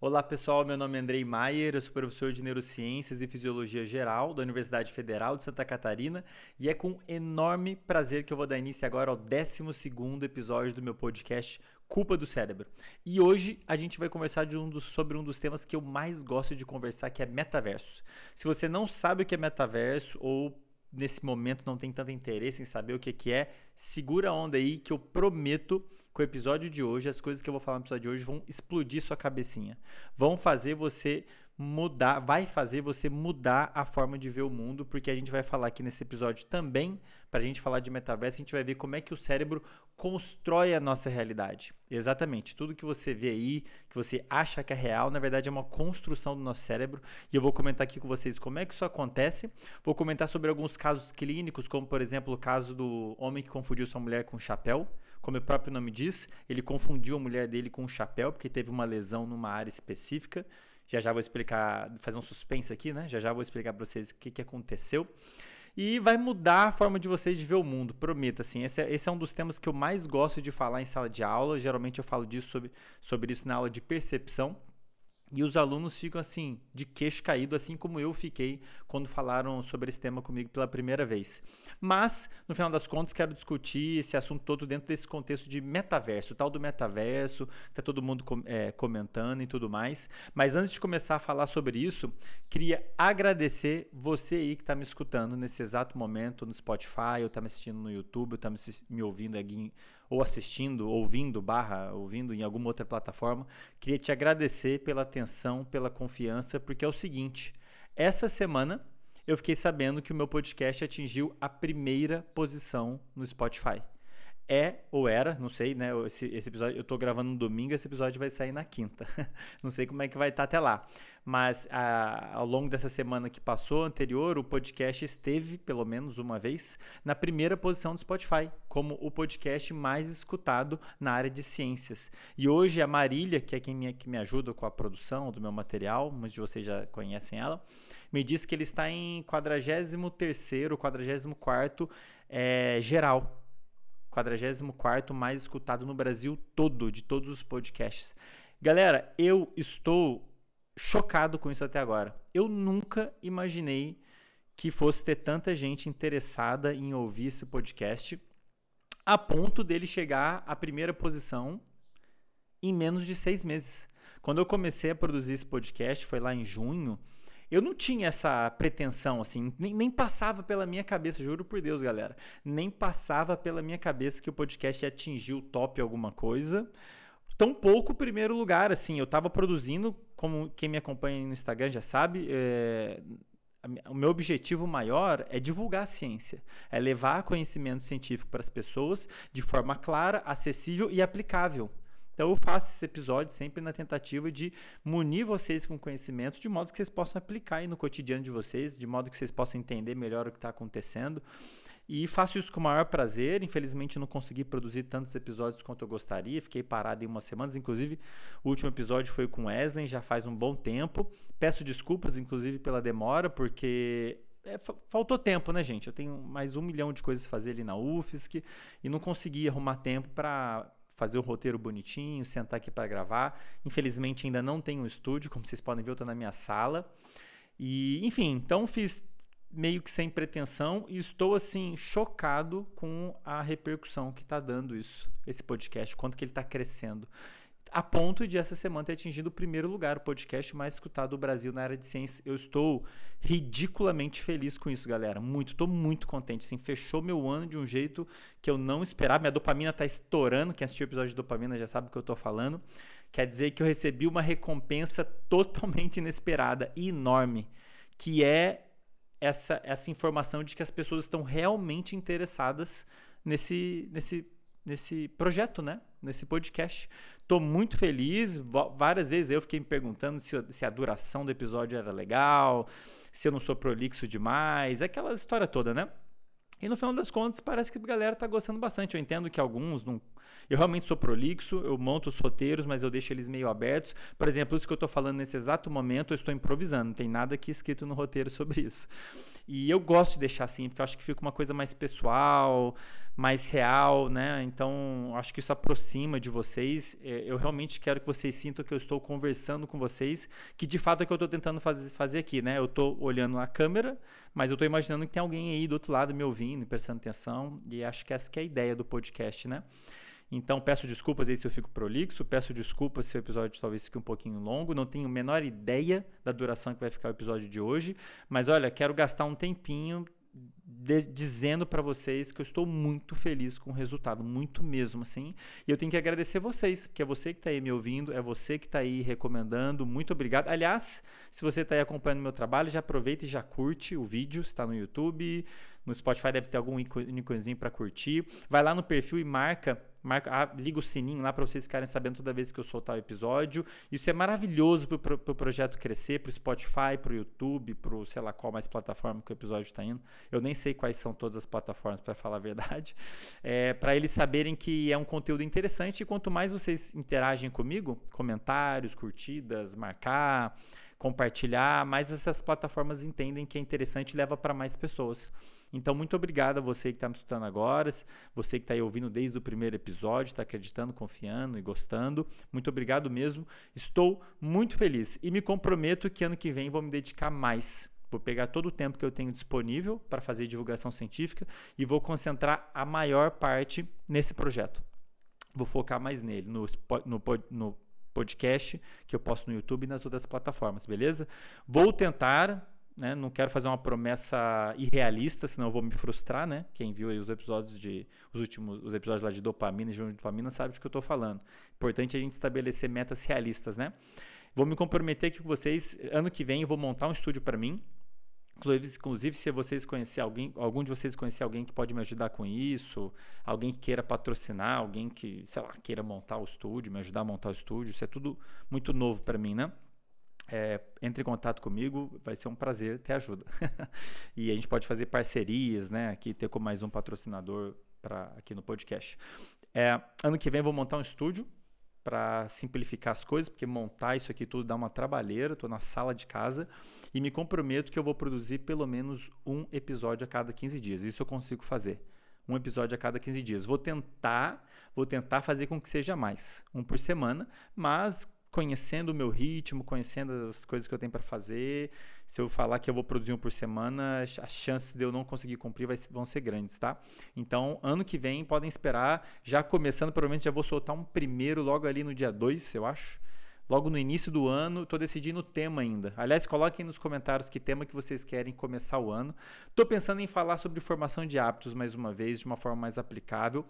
Olá pessoal, meu nome é Andrei Maier, eu sou professor de Neurociências e Fisiologia Geral da Universidade Federal de Santa Catarina e é com enorme prazer que eu vou dar início agora ao 12 episódio do meu podcast Culpa do Cérebro. E hoje a gente vai conversar um dos, sobre um dos temas que eu mais gosto de conversar, que é metaverso. Se você não sabe o que é metaverso ou nesse momento não tem tanto interesse em saber o que, que é, segura a onda aí que eu prometo que o episódio de hoje, as coisas que eu vou falar no episódio de hoje vão explodir sua cabecinha. Vão fazer você mudar, vai fazer você mudar a forma de ver o mundo, porque a gente vai falar aqui nesse episódio também, para a gente falar de metaverso, a gente vai ver como é que o cérebro constrói a nossa realidade. Exatamente, tudo que você vê aí, que você acha que é real, na verdade é uma construção do nosso cérebro, e eu vou comentar aqui com vocês como é que isso acontece. Vou comentar sobre alguns casos clínicos, como por exemplo o caso do homem que confundiu sua mulher com um chapéu. Como o próprio nome diz, ele confundiu a mulher dele com um chapéu porque teve uma lesão numa área específica. Já já vou explicar, fazer um suspense aqui, né? Já já vou explicar para vocês o que, que aconteceu. E vai mudar a forma de vocês de ver o mundo, prometo. Assim, esse é, esse é um dos temas que eu mais gosto de falar em sala de aula. Geralmente eu falo disso sobre, sobre isso na aula de percepção. E os alunos ficam assim, de queixo caído, assim como eu fiquei quando falaram sobre esse tema comigo pela primeira vez. Mas, no final das contas, quero discutir esse assunto todo dentro desse contexto de metaverso, o tal do metaverso, que está todo mundo é, comentando e tudo mais. Mas antes de começar a falar sobre isso, queria agradecer você aí que está me escutando nesse exato momento no Spotify, ou está me assistindo no YouTube, ou está me, me ouvindo aqui, ou assistindo, ouvindo, barra, ouvindo em alguma outra plataforma. Queria te agradecer pela atenção pela confiança, porque é o seguinte: essa semana eu fiquei sabendo que o meu podcast atingiu a primeira posição no Spotify é ou era, não sei, né? Esse, esse episódio eu tô gravando no domingo, esse episódio vai sair na quinta. não sei como é que vai estar tá até lá. Mas a, ao longo dessa semana que passou, anterior, o podcast esteve, pelo menos uma vez, na primeira posição do Spotify, como o podcast mais escutado na área de ciências. E hoje a Marília, que é quem me, que me ajuda com a produção do meu material, muitos de vocês já conhecem ela, me disse que ele está em 43º, 44º é, geral 44 mais escutado no Brasil todo, de todos os podcasts. Galera, eu estou chocado com isso até agora. Eu nunca imaginei que fosse ter tanta gente interessada em ouvir esse podcast, a ponto dele chegar à primeira posição em menos de seis meses. Quando eu comecei a produzir esse podcast, foi lá em junho, eu não tinha essa pretensão, assim, nem, nem, passava pela minha cabeça, juro por Deus, galera. Nem passava pela minha cabeça que o podcast ia atingir o top alguma coisa. Tão pouco primeiro lugar, assim, eu estava produzindo, como quem me acompanha no Instagram já sabe, é, o meu objetivo maior é divulgar a ciência, é levar conhecimento científico para as pessoas de forma clara, acessível e aplicável. Então eu faço esse episódio sempre na tentativa de munir vocês com conhecimento, de modo que vocês possam aplicar aí no cotidiano de vocês, de modo que vocês possam entender melhor o que está acontecendo. E faço isso com o maior prazer. Infelizmente não consegui produzir tantos episódios quanto eu gostaria. Fiquei parado em umas semanas. Inclusive, o último episódio foi com Wesley, já faz um bom tempo. Peço desculpas, inclusive, pela demora, porque é, faltou tempo, né, gente? Eu tenho mais um milhão de coisas a fazer ali na UFSC e não consegui arrumar tempo para fazer o roteiro bonitinho, sentar aqui para gravar. Infelizmente ainda não tenho um estúdio, como vocês podem ver, eu estou na minha sala. E, enfim, então fiz meio que sem pretensão e estou assim chocado com a repercussão que está dando isso, esse podcast, quanto que ele está crescendo a ponto de essa semana ter atingido o primeiro lugar, o podcast mais escutado do Brasil na área de ciência. Eu estou ridiculamente feliz com isso, galera. Muito, estou muito contente. Assim, fechou meu ano de um jeito que eu não esperava. Minha dopamina está estourando. Quem assistiu o episódio de dopamina já sabe o que eu estou falando. Quer dizer que eu recebi uma recompensa totalmente inesperada e enorme, que é essa, essa informação de que as pessoas estão realmente interessadas nesse, nesse nesse projeto, né? Nesse podcast. Tô muito feliz. Várias vezes eu fiquei me perguntando se, se, a duração do episódio era legal, se eu não sou prolixo demais, aquela história toda, né? E no final das contas, parece que a galera tá gostando bastante. Eu entendo que alguns não, Eu realmente sou prolixo, eu monto os roteiros, mas eu deixo eles meio abertos. Por exemplo, isso que eu estou falando nesse exato momento, eu estou improvisando, não tem nada aqui escrito no roteiro sobre isso. E eu gosto de deixar assim, porque eu acho que fica uma coisa mais pessoal, mais real, né? Então, acho que isso aproxima de vocês. É, eu realmente quero que vocês sintam que eu estou conversando com vocês, que de fato é o que eu estou tentando fazer, aqui, né? Eu estou olhando na câmera, mas eu estou imaginando que tem alguém aí do outro lado me ouvindo, prestando atenção, e acho que essa que é a ideia do podcast, né? Então, peço desculpas aí se eu fico prolixo, peço desculpas se o episódio talvez fique um pouquinho longo, não tenho a menor ideia da duração que vai ficar o episódio de hoje, mas olha, quero gastar um tempinho dizendo para vocês que eu estou muito feliz com o resultado, muito mesmo assim. E eu tenho que agradecer vocês, porque é você que está aí me ouvindo, é você que está aí recomendando. Muito obrigado. Aliás, se você está aí acompanhando meu trabalho, já aproveita e já curte o vídeo, está no YouTube, no Spotify deve ter algum íconezinho para curtir. Vai lá no perfil e marca marca, ah, liga o sininho lá para vocês ficarem sabendo toda vez que eu soltar o episódio. Isso é maravilhoso para o pro, pro projeto crescer, para o Spotify, para o YouTube, para sei lá qual mais plataforma que o episódio está indo. Eu nem sei quais são todas as plataformas, para falar a verdade. É, para eles saberem que é um conteúdo interessante e quanto mais vocês interagem comigo, comentários, curtidas, marcar compartilhar, mais essas plataformas entendem que é interessante e leva para mais pessoas. Então, muito obrigado a você que está me escutando agora, você que está aí ouvindo desde o primeiro episódio, está acreditando, confiando e gostando. Muito obrigado mesmo. Estou muito feliz e me comprometo que ano que vem vou me dedicar mais. Vou pegar todo o tempo que eu tenho disponível para fazer divulgação científica e vou concentrar a maior parte nesse projeto. Vou focar mais nele, no, no, no podcast que eu posto no YouTube e nas outras plataformas, beleza? Vou tentar né? Não quero fazer uma promessa irrealista, senão eu vou me frustrar, né? Quem viu os episódios de os últimos os episódios lá de dopamina de dopamina sabe do que eu estou falando. Importante a gente estabelecer metas realistas, né? Vou me comprometer aqui com vocês, ano que vem eu vou montar um estúdio para mim. Inclusive, se vocês conhecer alguém, algum de vocês conhecer alguém que pode me ajudar com isso, alguém que queira patrocinar, alguém que, sei lá, queira montar o estúdio, me ajudar a montar o estúdio, isso é tudo muito novo para mim, né? é, entre em contato comigo, vai ser um prazer ter ajuda. e a gente pode fazer parcerias, né? Aqui ter como mais um patrocinador para aqui no podcast. É, ano que vem vou montar um estúdio para simplificar as coisas, porque montar isso aqui tudo dá uma trabalheira. Estou na sala de casa e me comprometo que eu vou produzir pelo menos um episódio a cada 15 dias. Isso eu consigo fazer. Um episódio a cada 15 dias. Vou tentar, vou tentar fazer com que seja mais, um por semana, mas conhecendo o meu ritmo, conhecendo as coisas que eu tenho para fazer. Se eu falar que eu vou produzir um por semana, as chances de eu não conseguir cumprir vão ser grandes, tá? Então, ano que vem, podem esperar, já começando, provavelmente já vou soltar um primeiro logo ali no dia 2, eu acho. Logo no início do ano, estou decidindo o tema ainda. Aliás, coloquem nos comentários que tema que vocês querem começar o ano. Estou pensando em falar sobre formação de hábitos mais uma vez, de uma forma mais aplicável,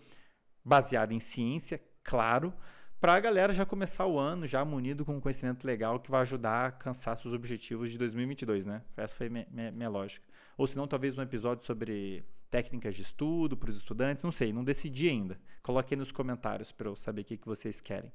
baseada em ciência, claro para a galera já começar o ano já munido com um conhecimento legal que vai ajudar a alcançar seus objetivos de 2022, né? Essa foi minha, minha, minha lógica. Ou se não, talvez um episódio sobre técnicas de estudo para os estudantes, não sei, não decidi ainda. Coloque aí nos comentários para eu saber o que, que vocês querem.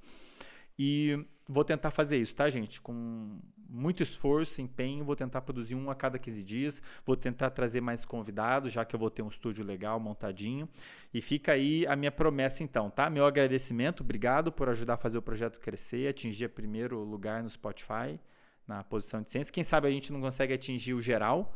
E vou tentar fazer isso, tá, gente? Com muito esforço, empenho, vou tentar produzir um a cada 15 dias. Vou tentar trazer mais convidados, já que eu vou ter um estúdio legal montadinho. E fica aí a minha promessa, então, tá? Meu agradecimento, obrigado por ajudar a fazer o projeto crescer, atingir o primeiro lugar no Spotify, na posição de ciência. Quem sabe a gente não consegue atingir o geral.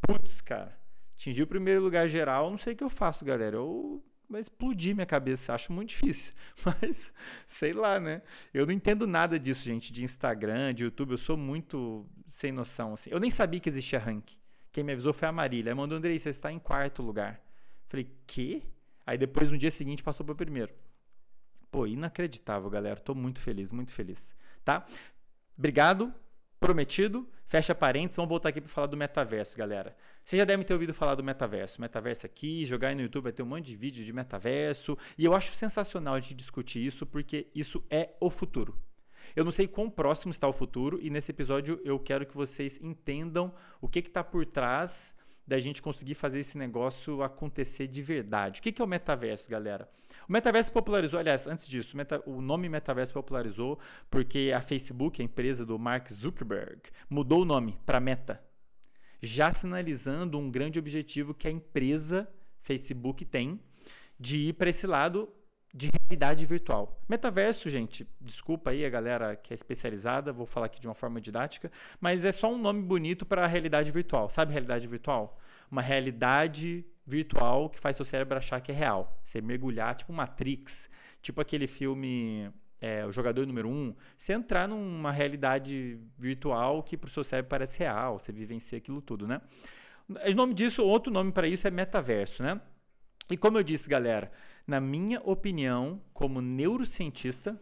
Putz, cara, atingir o primeiro lugar geral, não sei o que eu faço, galera. Eu vai explodir minha cabeça. Acho muito difícil. Mas, sei lá, né? Eu não entendo nada disso, gente, de Instagram, de YouTube. Eu sou muito sem noção, assim. Eu nem sabia que existia ranking. Quem me avisou foi a Marília. Ela mandou, Andrei, você está em quarto lugar. Falei, quê? Aí depois, no dia seguinte, passou para o primeiro. Pô, inacreditável, galera. Tô muito feliz, muito feliz. Tá? Obrigado prometido. Fecha parênteses, vamos voltar aqui para falar do metaverso, galera. Vocês já devem ter ouvido falar do metaverso. Metaverso aqui, jogar aí no YouTube vai ter um monte de vídeo de metaverso. E eu acho sensacional a gente discutir isso, porque isso é o futuro. Eu não sei quão próximo está o futuro, e nesse episódio eu quero que vocês entendam o que está por trás da gente conseguir fazer esse negócio acontecer de verdade. O que, que é o metaverso, galera? O metaverso popularizou, aliás, antes disso, meta, o nome metaverso popularizou porque a Facebook, a empresa do Mark Zuckerberg, mudou o nome para Meta, já sinalizando um grande objetivo que a empresa Facebook tem de ir para esse lado de realidade virtual. Metaverso, gente, desculpa aí a galera que é especializada, vou falar aqui de uma forma didática, mas é só um nome bonito para a realidade virtual. Sabe realidade virtual? Uma realidade virtual que faz seu cérebro achar que é real. Você mergulhar, tipo Matrix, tipo aquele filme é, O Jogador Número 1, um, você entrar numa realidade virtual que para o seu cérebro parece real, você vivencia aquilo tudo, né? O nome disso, outro nome para isso é metaverso, né? E como eu disse, galera, na minha opinião, como neurocientista,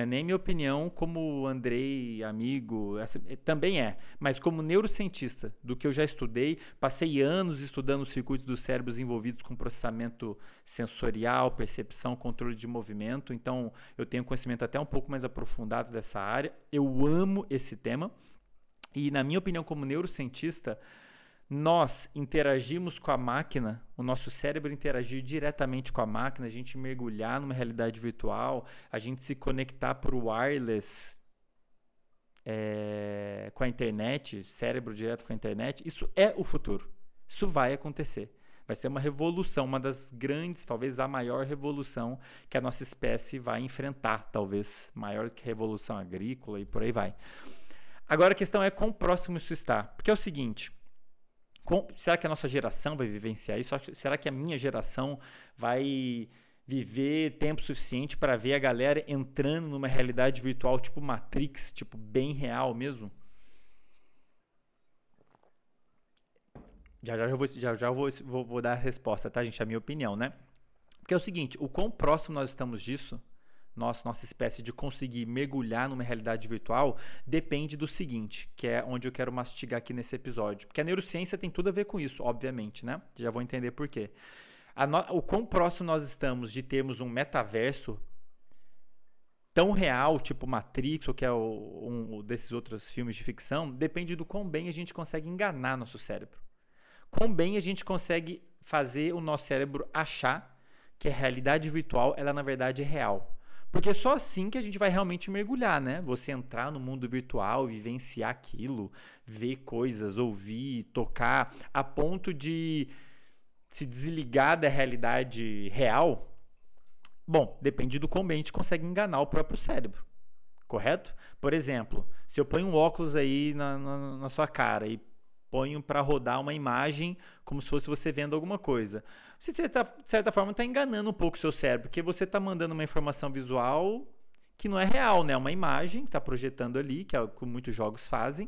é nem minha opinião como Andrei, amigo, essa, é, também é, mas como neurocientista, do que eu já estudei, passei anos estudando os circuitos dos cérebros envolvidos com processamento sensorial, percepção, controle de movimento, então eu tenho conhecimento até um pouco mais aprofundado dessa área. Eu amo esse tema e, na minha opinião, como neurocientista, nós interagimos com a máquina, o nosso cérebro interagir diretamente com a máquina, a gente mergulhar numa realidade virtual, a gente se conectar por wireless é, com a internet, cérebro direto com a internet, isso é o futuro. Isso vai acontecer. Vai ser uma revolução, uma das grandes, talvez a maior revolução que a nossa espécie vai enfrentar, talvez maior que a revolução agrícola e por aí vai. Agora a questão é quão próximo isso está. Porque é o seguinte, com, será que a nossa geração vai vivenciar isso? Será que a minha geração vai viver tempo suficiente para ver a galera entrando numa realidade virtual tipo Matrix, tipo bem real mesmo? Já já, vou, já, já vou, vou, vou dar a resposta, tá, gente? A minha opinião, né? Porque é o seguinte, o quão próximo nós estamos disso nossa, nossa espécie de conseguir mergulhar numa realidade virtual depende do seguinte, que é onde eu quero mastigar aqui nesse episódio. Porque a neurociência tem tudo a ver com isso, obviamente, né? Já vou entender por quê. No, o quão próximo nós estamos de termos um metaverso tão real, tipo Matrix, ou que é o, um desses outros filmes de ficção, depende do quão bem a gente consegue enganar nosso cérebro. Quão bem a gente consegue fazer o nosso cérebro achar que a realidade virtual, ela na verdade é real. Porque é só assim que a gente vai realmente mergulhar, né? Você entrar no mundo virtual, vivenciar aquilo, ver coisas, ouvir, tocar, a ponto de se desligar da realidade real. Bom, depende do como a gente consegue enganar o próprio cérebro. Correto? Por exemplo, se eu ponho um óculos aí na, na, na sua cara e ponho para rodar uma imagem como se fosse você vendo alguma coisa. Você, de certa forma, está enganando um pouco o seu cérebro, porque você está mandando uma informação visual que não é real, né? É uma imagem que está projetando ali, que é o que muitos jogos fazem.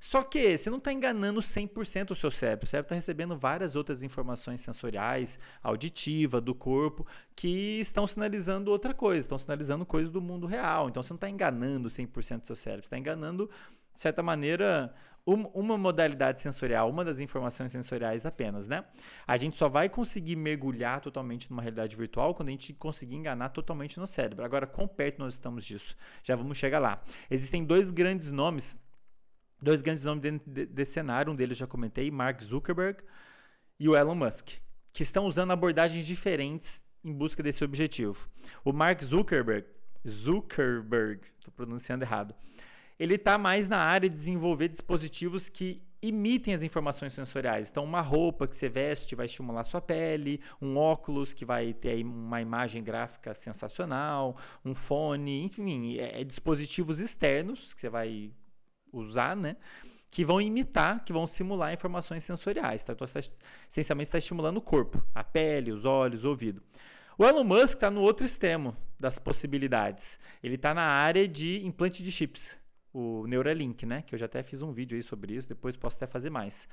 Só que você não está enganando 100% o seu cérebro. O cérebro está recebendo várias outras informações sensoriais, auditiva, do corpo, que estão sinalizando outra coisa, estão sinalizando coisas do mundo real. Então você não está enganando 100% do seu cérebro, você está enganando, de certa maneira, uma modalidade sensorial, uma das informações sensoriais apenas, né? A gente só vai conseguir mergulhar totalmente numa realidade virtual quando a gente conseguir enganar totalmente no cérebro. Agora, quão perto nós estamos disso? Já vamos chegar lá. Existem dois grandes nomes, dois grandes nomes dentro desse cenário, um deles já comentei, Mark Zuckerberg e o Elon Musk, que estão usando abordagens diferentes em busca desse objetivo. O Mark Zuckerberg, Zuckerberg, estou pronunciando errado, ele está mais na área de desenvolver dispositivos que imitem as informações sensoriais. Então, uma roupa que você veste vai estimular sua pele, um óculos que vai ter uma imagem gráfica sensacional, um fone, enfim, é, é dispositivos externos que você vai usar, né? Que vão imitar, que vão simular informações sensoriais. Tá? Então, você tá, essencialmente está estimulando o corpo, a pele, os olhos, o ouvido. O Elon Musk está no outro extremo das possibilidades. Ele está na área de implante de chips o Neuralink, né? Que eu já até fiz um vídeo aí sobre isso, depois posso até fazer mais.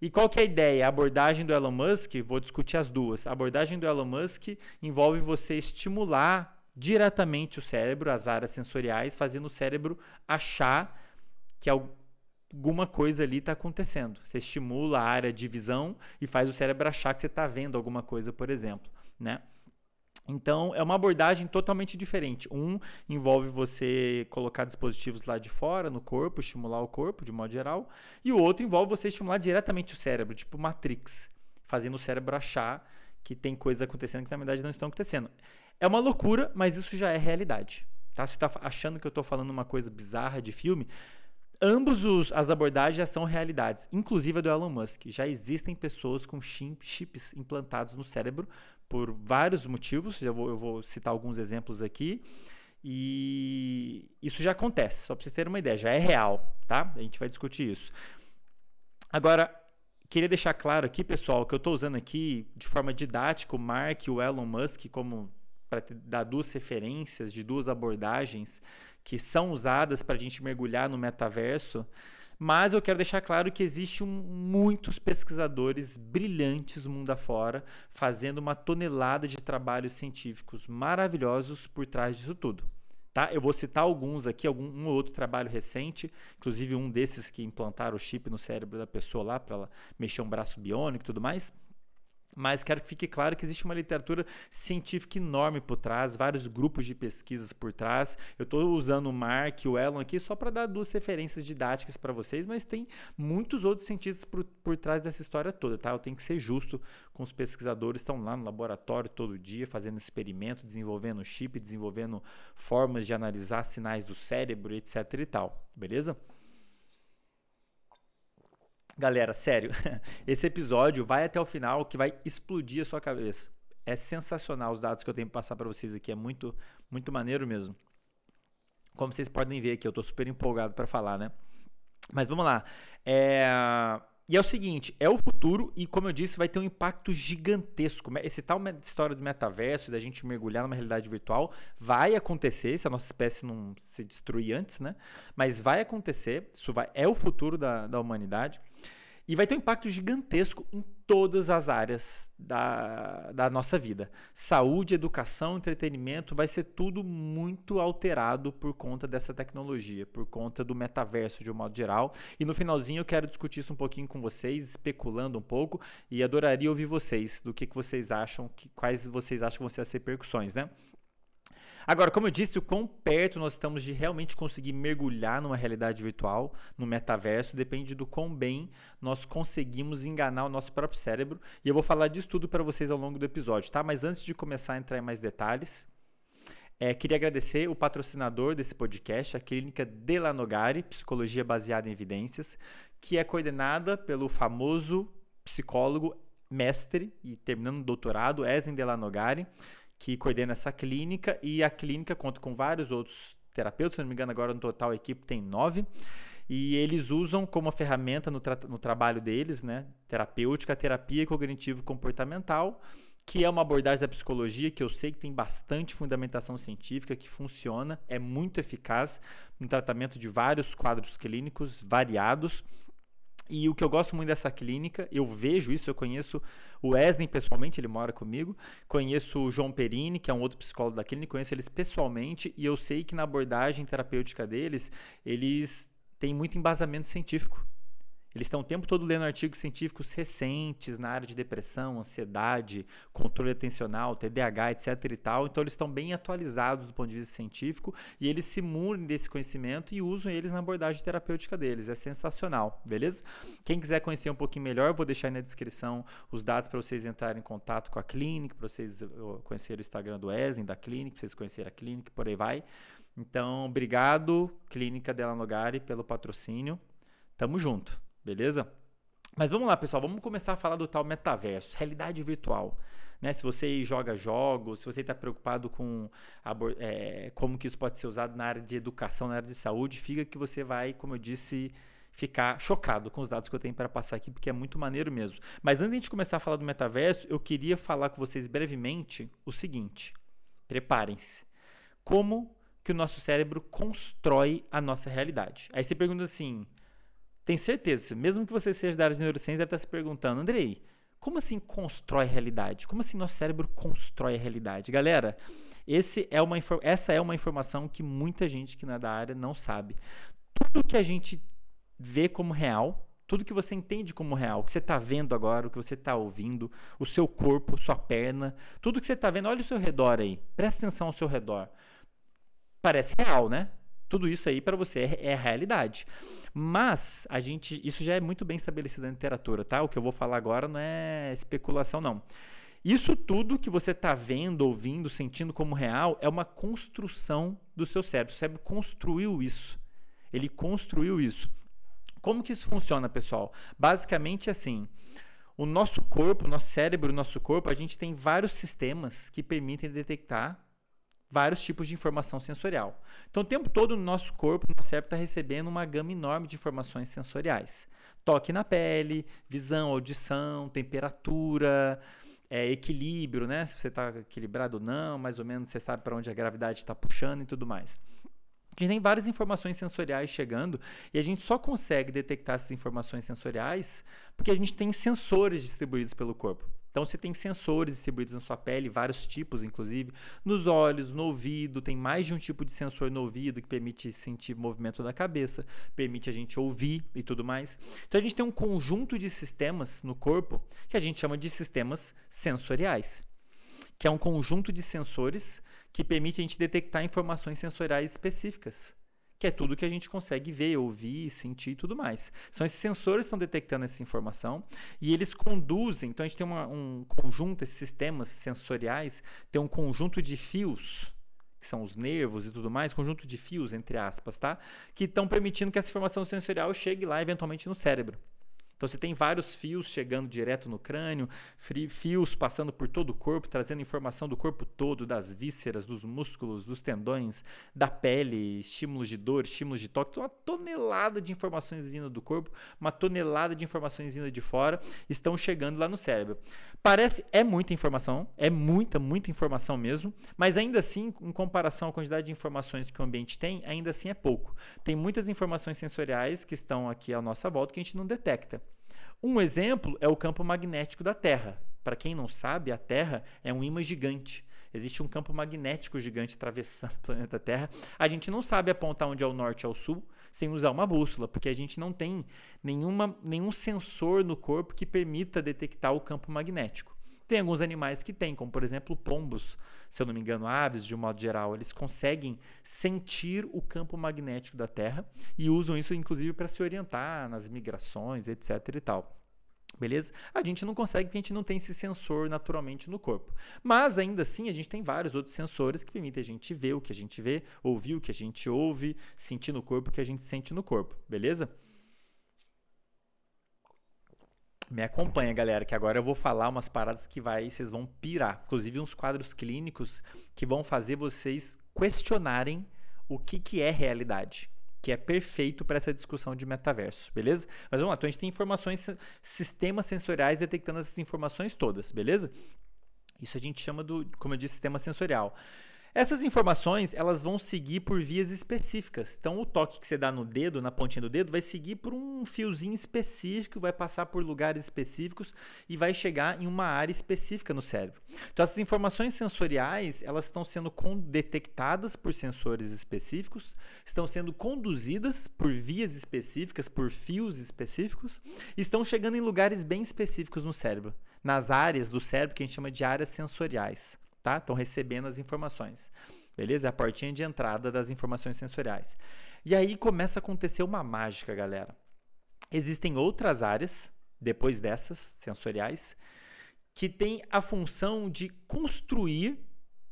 E qual que é a ideia? A abordagem do Elon Musk, vou discutir as duas. A abordagem do Elon Musk envolve você estimular diretamente o cérebro, as áreas sensoriais, fazendo o cérebro achar que alguma coisa ali está acontecendo. Você estimula a área de visão e faz o cérebro achar que você está vendo alguma coisa, por exemplo, né? Então, é uma abordagem totalmente diferente. Um envolve você colocar dispositivos lá de fora, no corpo, estimular o corpo, de modo geral. E o outro envolve você estimular diretamente o cérebro, tipo Matrix, fazendo o cérebro achar que tem coisas acontecendo que na verdade não estão acontecendo. É uma loucura, mas isso já é realidade. Tá? Se você está achando que eu estou falando uma coisa bizarra de filme, ambos os, as abordagens já são realidades, inclusive a do Elon Musk. Já existem pessoas com chips implantados no cérebro por vários motivos. Eu vou, eu vou citar alguns exemplos aqui. E isso já acontece, só para vocês terem uma ideia, já é real, tá? A gente vai discutir isso. Agora, queria deixar claro aqui, pessoal, que eu estou usando aqui de forma didática o Mark e o Elon Musk como para dar duas referências de duas abordagens que são usadas para a gente mergulhar no metaverso. Mas eu quero deixar claro que existem muitos pesquisadores brilhantes mundo afora fazendo uma tonelada de trabalhos científicos maravilhosos por trás disso tudo. Tá? Eu vou citar alguns aqui, algum um ou outro trabalho recente, inclusive um desses que implantaram o chip no cérebro da pessoa lá para mexer um braço biônico e tudo mais mas quero que fique claro que existe uma literatura científica enorme por trás, vários grupos de pesquisas por trás. Eu estou usando o Mark e o Elon aqui só para dar duas referências didáticas para vocês, mas tem muitos outros cientistas por, por trás dessa história toda, tá? Eu tenho que ser justo com os pesquisadores, estão lá no laboratório todo dia fazendo experimento, desenvolvendo chip, desenvolvendo formas de analisar sinais do cérebro, etc e tal, beleza? Galera, sério, esse episódio vai até o final que vai explodir a sua cabeça. É sensacional os dados que eu tenho para passar para vocês aqui, é muito, muito maneiro mesmo. Como vocês podem ver aqui, eu estou super empolgado para falar, né? Mas vamos lá. É... E é o seguinte, é o futuro e, como eu disse, vai ter um impacto gigantesco. Esse tal história do metaverso, da gente mergulhar numa realidade virtual, vai acontecer, se a nossa espécie não se destruir antes, né? Mas vai acontecer, isso vai, é o futuro da, da humanidade. E vai ter um impacto gigantesco em todas as áreas da, da nossa vida. Saúde, educação, entretenimento, vai ser tudo muito alterado por conta dessa tecnologia, por conta do metaverso de um modo geral. E no finalzinho eu quero discutir isso um pouquinho com vocês, especulando um pouco, e adoraria ouvir vocês, do que, que vocês acham, que, quais vocês acham que vão ser as repercussões, né? Agora, como eu disse, o quão perto nós estamos de realmente conseguir mergulhar numa realidade virtual, no metaverso, depende do quão bem nós conseguimos enganar o nosso próprio cérebro. E eu vou falar disso tudo para vocês ao longo do episódio, tá? Mas antes de começar a entrar em mais detalhes, é, queria agradecer o patrocinador desse podcast, a Clínica Delanogari, Psicologia Baseada em Evidências, que é coordenada pelo famoso psicólogo mestre e terminando o doutorado, Eslen Delanogari que coordena essa clínica e a clínica conta com vários outros terapeutas, se não me engano, agora no total a equipe tem nove. E eles usam como ferramenta no, tra no trabalho deles, né, terapêutica, terapia cognitivo-comportamental, que é uma abordagem da psicologia que eu sei que tem bastante fundamentação científica, que funciona, é muito eficaz no tratamento de vários quadros clínicos variados e o que eu gosto muito dessa clínica, eu vejo isso, eu conheço o Wesley pessoalmente, ele mora comigo, conheço o João Perini, que é um outro psicólogo da clínica, conheço eles pessoalmente e eu sei que na abordagem terapêutica deles, eles têm muito embasamento científico. Eles estão o tempo todo lendo artigos científicos recentes na área de depressão, ansiedade, controle atencional, TDAH, etc e tal. Então eles estão bem atualizados do ponto de vista científico e eles se munem desse conhecimento e usam eles na abordagem terapêutica deles. É sensacional, beleza? Quem quiser conhecer um pouquinho melhor, vou deixar aí na descrição os dados para vocês entrarem em contato com a clínica, para vocês conhecerem o Instagram do Wesley, da clínica, para vocês conhecerem a clínica, por aí vai. Então, obrigado, Clínica Della Nogari, pelo patrocínio. Tamo junto. Beleza? Mas vamos lá, pessoal, vamos começar a falar do tal metaverso, realidade virtual. Né? Se você joga jogos, se você está preocupado com é, como que isso pode ser usado na área de educação, na área de saúde, fica que você vai, como eu disse, ficar chocado com os dados que eu tenho para passar aqui, porque é muito maneiro mesmo. Mas antes de começar a falar do metaverso, eu queria falar com vocês brevemente o seguinte: preparem-se. Como que o nosso cérebro constrói a nossa realidade? Aí você pergunta assim tem certeza, mesmo que você seja da área de neurociência, deve estar se perguntando, Andrei, como assim constrói a realidade? Como assim nosso cérebro constrói a realidade? Galera, é essa é uma informação que muita gente que não é da área não sabe. Tudo que a gente vê como real, tudo que você entende como real, o que você está vendo agora, o que você está ouvindo, o seu corpo, sua perna, tudo que você está vendo, olha o seu redor aí, presta atenção ao seu redor. Parece real, né? Tudo isso aí para você é, é realidade. Mas a gente, isso já é muito bem estabelecido na literatura, tá? O que eu vou falar agora não é especulação não. Isso tudo que você está vendo, ouvindo, sentindo como real é uma construção do seu cérebro. O cérebro construiu isso. Ele construiu isso. Como que isso funciona, pessoal? Basicamente assim, o nosso corpo, nosso cérebro, nosso corpo, a gente tem vários sistemas que permitem detectar vários tipos de informação sensorial. Então, o tempo todo no nosso corpo, nosso cérebro está recebendo uma gama enorme de informações sensoriais. Toque na pele, visão, audição, temperatura, é, equilíbrio, né? Se você está equilibrado ou não, mais ou menos você sabe para onde a gravidade está puxando e tudo mais. A gente tem várias informações sensoriais chegando e a gente só consegue detectar essas informações sensoriais porque a gente tem sensores distribuídos pelo corpo. Então você tem sensores distribuídos na sua pele, vários tipos, inclusive, nos olhos, no ouvido, tem mais de um tipo de sensor no ouvido que permite sentir movimento da cabeça, permite a gente ouvir e tudo mais. Então a gente tem um conjunto de sistemas no corpo que a gente chama de sistemas sensoriais, que é um conjunto de sensores que permite a gente detectar informações sensoriais específicas, que é tudo que a gente consegue ver, ouvir, sentir e tudo mais. São esses sensores que estão detectando essa informação e eles conduzem. Então a gente tem uma, um conjunto, esses sistemas sensoriais, tem um conjunto de fios que são os nervos e tudo mais, conjunto de fios, entre aspas, tá? Que estão permitindo que essa informação sensorial chegue lá eventualmente no cérebro. Então você tem vários fios chegando direto no crânio, fios passando por todo o corpo, trazendo informação do corpo todo, das vísceras, dos músculos, dos tendões, da pele, estímulos de dor, estímulos de toque, então, uma tonelada de informações vindo do corpo, uma tonelada de informações vindo de fora, estão chegando lá no cérebro. Parece é muita informação, é muita, muita informação mesmo, mas ainda assim, em comparação à quantidade de informações que o ambiente tem, ainda assim é pouco. Tem muitas informações sensoriais que estão aqui à nossa volta que a gente não detecta. Um exemplo é o campo magnético da Terra. Para quem não sabe, a Terra é um imã gigante. Existe um campo magnético gigante atravessando o planeta Terra. A gente não sabe apontar onde é o norte e o sul sem usar uma bússola, porque a gente não tem nenhuma, nenhum sensor no corpo que permita detectar o campo magnético. Tem alguns animais que têm, como por exemplo pombos, se eu não me engano, aves de um modo geral, eles conseguem sentir o campo magnético da Terra e usam isso inclusive para se orientar nas migrações, etc e tal. Beleza? A gente não consegue porque a gente não tem esse sensor naturalmente no corpo. Mas ainda assim, a gente tem vários outros sensores que permitem a gente ver o que a gente vê, ouvir o que a gente ouve, sentir no corpo o que a gente sente no corpo. Beleza? Me acompanha, galera, que agora eu vou falar umas paradas que vai, vocês vão pirar. Inclusive uns quadros clínicos que vão fazer vocês questionarem o que, que é realidade, que é perfeito para essa discussão de metaverso, beleza? Mas vamos lá, então a gente tem informações, sistemas sensoriais detectando essas informações todas, beleza? Isso a gente chama do, como eu disse, sistema sensorial. Essas informações, elas vão seguir por vias específicas. Então, o toque que você dá no dedo, na pontinha do dedo, vai seguir por um fiozinho específico, vai passar por lugares específicos e vai chegar em uma área específica no cérebro. Então, essas informações sensoriais, elas estão sendo detectadas por sensores específicos, estão sendo conduzidas por vias específicas, por fios específicos, e estão chegando em lugares bem específicos no cérebro, nas áreas do cérebro que a gente chama de áreas sensoriais tá? Estão recebendo as informações. Beleza? É a portinha de entrada das informações sensoriais. E aí começa a acontecer uma mágica, galera. Existem outras áreas, depois dessas, sensoriais, que têm a função de construir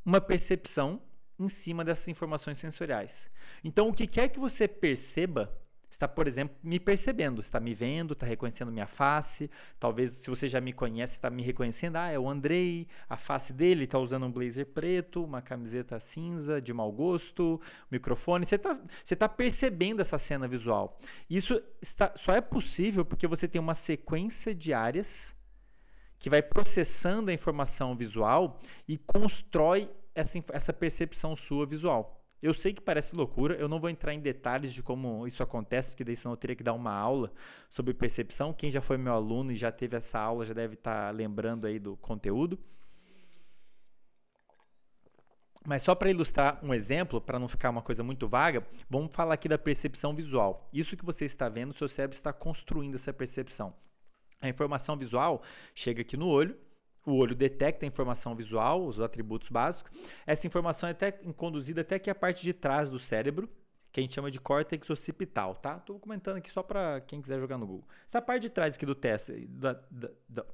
uma percepção em cima dessas informações sensoriais. Então, o que quer que você perceba está, por exemplo, me percebendo, está me vendo, está reconhecendo minha face. Talvez, se você já me conhece, está me reconhecendo. Ah, é o Andrei, a face dele está usando um blazer preto, uma camiseta cinza de mau gosto, microfone. Você está você tá percebendo essa cena visual. Isso está, só é possível porque você tem uma sequência de áreas que vai processando a informação visual e constrói essa, essa percepção sua visual. Eu sei que parece loucura, eu não vou entrar em detalhes de como isso acontece, porque daí senão eu teria que dar uma aula sobre percepção. Quem já foi meu aluno e já teve essa aula já deve estar tá lembrando aí do conteúdo. Mas só para ilustrar um exemplo, para não ficar uma coisa muito vaga, vamos falar aqui da percepção visual. Isso que você está vendo, seu cérebro está construindo essa percepção. A informação visual chega aqui no olho, o olho detecta a informação visual, os atributos básicos. Essa informação é até conduzida até aqui a parte de trás do cérebro, que a gente chama de córtex occipital, tá? Estou comentando aqui só para quem quiser jogar no Google. Essa parte de trás aqui do teste, da, da, da,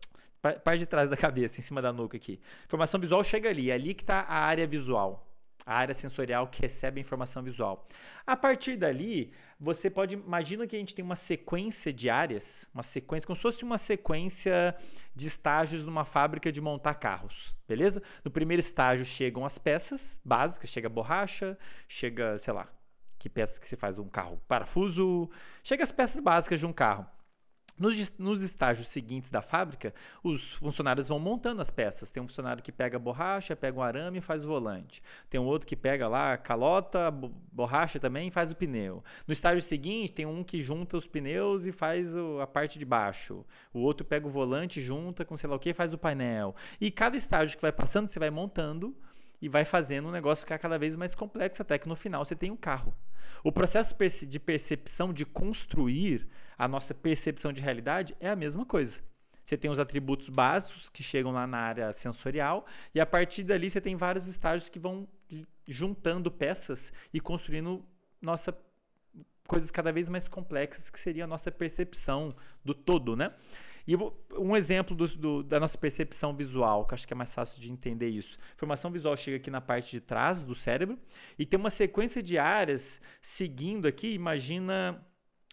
parte de trás da cabeça, em cima da nuca aqui. Informação visual chega ali, é ali que está a área visual, a área sensorial que recebe a informação visual. A partir dali, você pode imagina que a gente tem uma sequência de áreas, uma sequência como se fosse uma sequência de estágios numa fábrica de montar carros, beleza? No primeiro estágio chegam as peças básicas, chega borracha, chega, sei lá, que peças que se faz um carro, parafuso, chega as peças básicas de um carro. Nos, nos, estágios seguintes da fábrica, os funcionários vão montando as peças. Tem um funcionário que pega a borracha, pega um arame e faz o volante. Tem um outro que pega lá a calota, borracha também e faz o pneu. No estágio seguinte, tem um que junta os pneus e faz a parte de baixo. O outro pega o volante, junta com sei lá o que faz o painel. E cada estágio que vai passando, você vai montando e vai fazendo o negócio ficar cada vez mais complexo até que no final você tem um carro. O processo de percepção, de construir a nossa percepção de realidade é a mesma coisa. Você tem os atributos básicos que chegam lá na área sensorial, e a partir dali você tem vários estágios que vão juntando peças e construindo nossa coisas cada vez mais complexas que seria a nossa percepção do todo, né? E vou, um exemplo do, do, da nossa percepção visual, que acho que é mais fácil de entender isso. A informação visual chega aqui na parte de trás do cérebro e tem uma sequência de áreas seguindo aqui. Imagina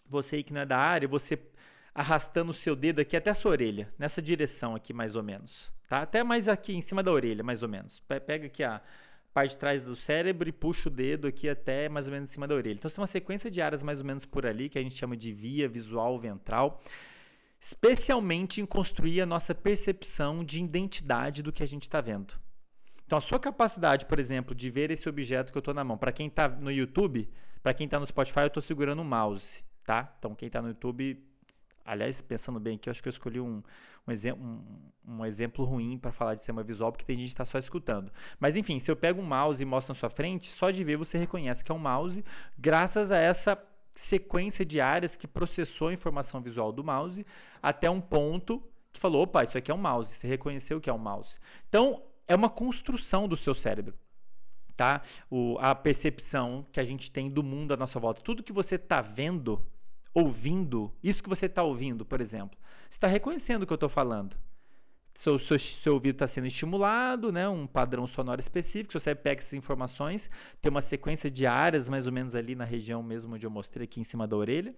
você aí que não é da área, você arrastando o seu dedo aqui até a sua orelha, nessa direção aqui mais ou menos, tá? Até mais aqui em cima da orelha, mais ou menos. Pega aqui a parte de trás do cérebro e puxa o dedo aqui até mais ou menos em cima da orelha. Então, você tem uma sequência de áreas mais ou menos por ali, que a gente chama de via visual ventral especialmente em construir a nossa percepção de identidade do que a gente está vendo. Então, a sua capacidade, por exemplo, de ver esse objeto que eu estou na mão, para quem está no YouTube, para quem está no Spotify, eu estou segurando o mouse, tá? Então, quem está no YouTube, aliás, pensando bem aqui, eu acho que eu escolhi um, um, exemplo, um, um exemplo ruim para falar de sistema visual, porque tem gente que está só escutando. Mas, enfim, se eu pego um mouse e mostro na sua frente, só de ver você reconhece que é um mouse, graças a essa sequência de áreas que processou a informação visual do mouse até um ponto que falou: opa, isso aqui é um mouse. Você reconheceu que é um mouse. Então, é uma construção do seu cérebro. Tá? O, a percepção que a gente tem do mundo à nossa volta. Tudo que você está vendo, ouvindo, isso que você está ouvindo, por exemplo, você está reconhecendo o que eu estou falando seu, seu, seu ouvido está sendo estimulado, né, um padrão sonoro específico, você pega essas informações, tem uma sequência de áreas mais ou menos ali na região mesmo onde eu mostrei aqui em cima da orelha,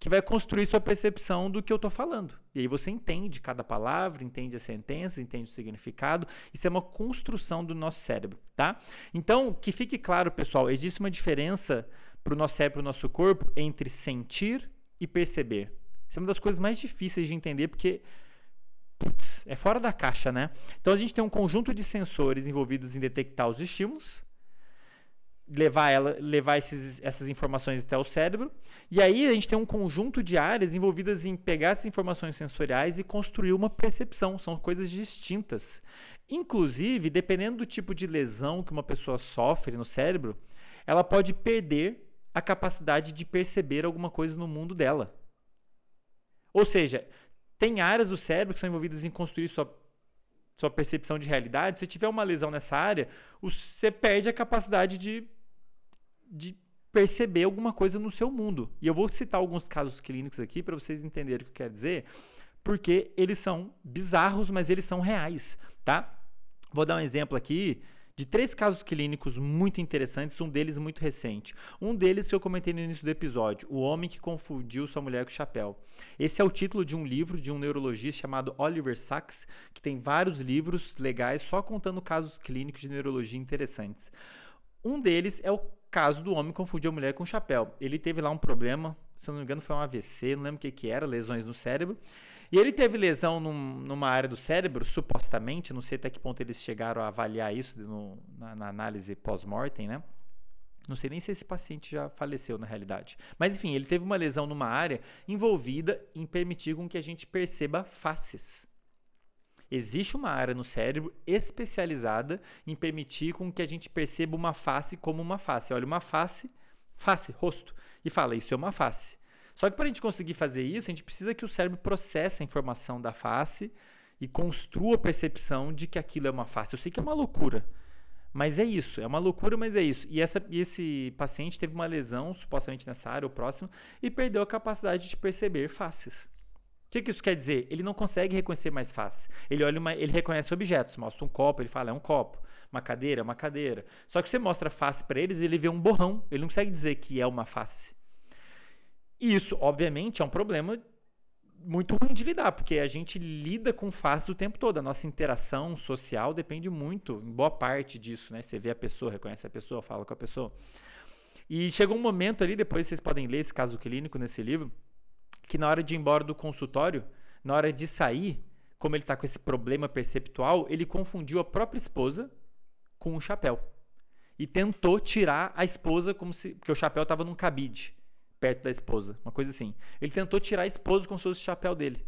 que vai construir sua percepção do que eu estou falando. E aí você entende cada palavra, entende a sentença, entende o significado. Isso é uma construção do nosso cérebro, tá? Então, que fique claro, pessoal, existe uma diferença para o nosso cérebro, para o nosso corpo, entre sentir e perceber. Isso é uma das coisas mais difíceis de entender, porque putz, é fora da caixa, né? Então a gente tem um conjunto de sensores envolvidos em detectar os estímulos, levar, ela, levar esses, essas informações até o cérebro, e aí a gente tem um conjunto de áreas envolvidas em pegar essas informações sensoriais e construir uma percepção. São coisas distintas. Inclusive, dependendo do tipo de lesão que uma pessoa sofre no cérebro, ela pode perder a capacidade de perceber alguma coisa no mundo dela. Ou seja, tem áreas do cérebro que são envolvidas em construir sua, sua percepção de realidade. Se tiver uma lesão nessa área, você perde a capacidade de, de perceber alguma coisa no seu mundo. E eu vou citar alguns casos clínicos aqui para vocês entenderem o que eu quero dizer, porque eles são bizarros, mas eles são reais, tá? Vou dar um exemplo aqui de três casos clínicos muito interessantes, um deles muito recente. Um deles que eu comentei no início do episódio, O Homem que Confundiu Sua Mulher com o Chapéu. Esse é o título de um livro de um neurologista chamado Oliver Sacks, que tem vários livros legais só contando casos clínicos de neurologia interessantes. Um deles é o caso do homem que confundiu a mulher com o chapéu. Ele teve lá um problema, se não me engano foi um AVC, não lembro o que, que era, lesões no cérebro. E ele teve lesão num, numa área do cérebro, supostamente, não sei até que ponto eles chegaram a avaliar isso no, na, na análise pós-mortem, né? Não sei nem se esse paciente já faleceu na realidade. Mas enfim, ele teve uma lesão numa área envolvida em permitir com que a gente perceba faces. Existe uma área no cérebro especializada em permitir com que a gente perceba uma face como uma face. Olha, uma face, face, rosto, e fala, isso é uma face. Só que para a gente conseguir fazer isso, a gente precisa que o cérebro processe a informação da face e construa a percepção de que aquilo é uma face. Eu sei que é uma loucura, mas é isso, é uma loucura, mas é isso. E, essa, e esse paciente teve uma lesão, supostamente nessa área ou próximo, e perdeu a capacidade de perceber faces. O que, que isso quer dizer? Ele não consegue reconhecer mais face. Ele olha uma, ele reconhece objetos, mostra um copo, ele fala é um copo, uma cadeira, é uma cadeira. Só que você mostra face para eles, ele vê um borrão, ele não consegue dizer que é uma face. E isso, obviamente, é um problema muito ruim de lidar, porque a gente lida com faces o tempo todo. A nossa interação social depende muito, em boa parte disso, né? Você vê a pessoa, reconhece a pessoa, fala com a pessoa. E chegou um momento ali, depois vocês podem ler esse caso clínico nesse livro, que na hora de ir embora do consultório, na hora de sair, como ele está com esse problema perceptual, ele confundiu a própria esposa com o chapéu. E tentou tirar a esposa como se. Porque o chapéu estava num cabide perto da esposa, uma coisa assim. Ele tentou tirar a esposa fosse o chapéu dele.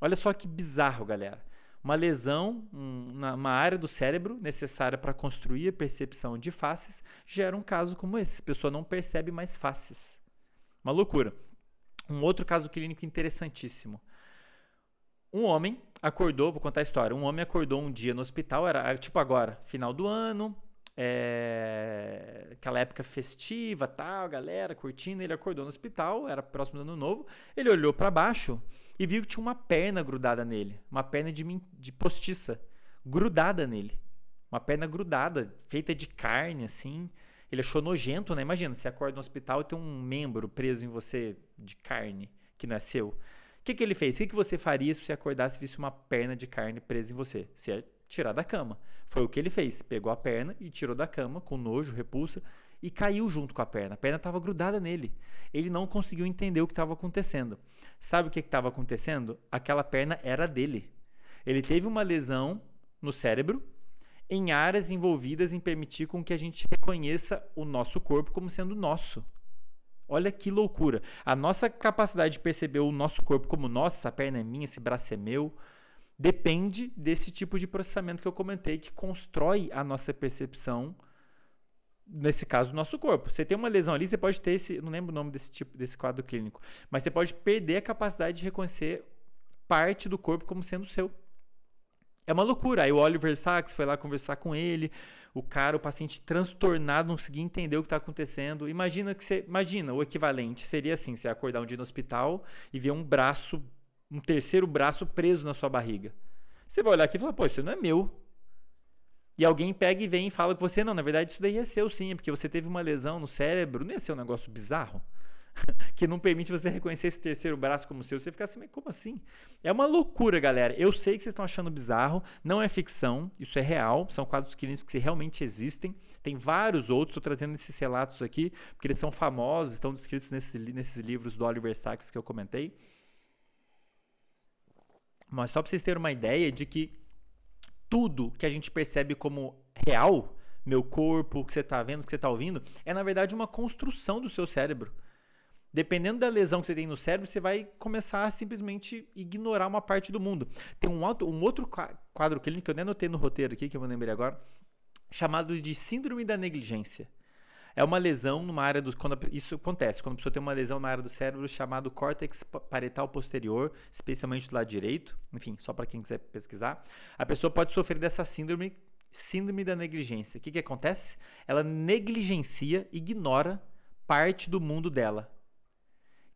Olha só que bizarro, galera. Uma lesão, um, uma área do cérebro necessária para construir a percepção de faces gera um caso como esse. A pessoa não percebe mais faces. Uma loucura. Um outro caso clínico interessantíssimo. Um homem acordou, vou contar a história. Um homem acordou um dia no hospital, era tipo agora, final do ano, é, aquela época festiva, tal, galera curtindo. Ele acordou no hospital, era próximo do ano novo. Ele olhou para baixo e viu que tinha uma perna grudada nele, uma perna de, de postiça grudada nele, uma perna grudada, feita de carne, assim. Ele achou nojento, né? Imagina, você acorda no hospital e tem um membro preso em você de carne que não é seu. O que, que ele fez? O que, que você faria se você acordasse e visse uma perna de carne presa em você? Você ia tirar da cama. Foi o que ele fez. Pegou a perna e tirou da cama com nojo, repulsa e caiu junto com a perna. A perna estava grudada nele. Ele não conseguiu entender o que estava acontecendo. Sabe o que estava acontecendo? Aquela perna era dele. Ele teve uma lesão no cérebro em áreas envolvidas em permitir com que a gente reconheça o nosso corpo como sendo nosso. Olha que loucura. A nossa capacidade de perceber o nosso corpo como nosso, essa perna é minha, esse braço é meu, depende desse tipo de processamento que eu comentei que constrói a nossa percepção nesse caso do nosso corpo. Você tem uma lesão ali, você pode ter esse, não lembro o nome desse tipo desse quadro clínico, mas você pode perder a capacidade de reconhecer parte do corpo como sendo seu. É uma loucura. Aí o Oliver Sacks foi lá conversar com ele, o cara, o paciente transtornado, não conseguia entender o que está acontecendo. Imagina que você, imagina, o equivalente seria assim, você acordar um dia no hospital e ver um braço um terceiro braço preso na sua barriga. Você vai olhar aqui e falar, pô, isso não é meu. E alguém pega e vem e fala com você, não, na verdade isso daí é seu sim, é porque você teve uma lesão no cérebro, não ia ser um negócio bizarro? que não permite você reconhecer esse terceiro braço como seu, você fica assim, mas como assim? É uma loucura, galera. Eu sei que vocês estão achando bizarro, não é ficção, isso é real, são quadros clínicos que realmente existem. Tem vários outros, estou trazendo esses relatos aqui, porque eles são famosos, estão descritos nesse, nesses livros do Oliver Sacks que eu comentei. Mas só para vocês terem uma ideia de que tudo que a gente percebe como real, meu corpo, o que você está vendo, o que você está ouvindo, é na verdade uma construção do seu cérebro. Dependendo da lesão que você tem no cérebro, você vai começar a simplesmente ignorar uma parte do mundo. Tem um, outro, um outro quadro clínico que eu nem anotei no roteiro aqui, que eu vou lembrar agora, chamado de Síndrome da Negligência. É uma lesão numa área do. Quando isso acontece, quando a pessoa tem uma lesão na área do cérebro chamado córtex parietal posterior, especialmente do lado direito, enfim, só para quem quiser pesquisar, a pessoa pode sofrer dessa síndrome, síndrome da negligência. O que, que acontece? Ela negligencia, ignora parte do mundo dela.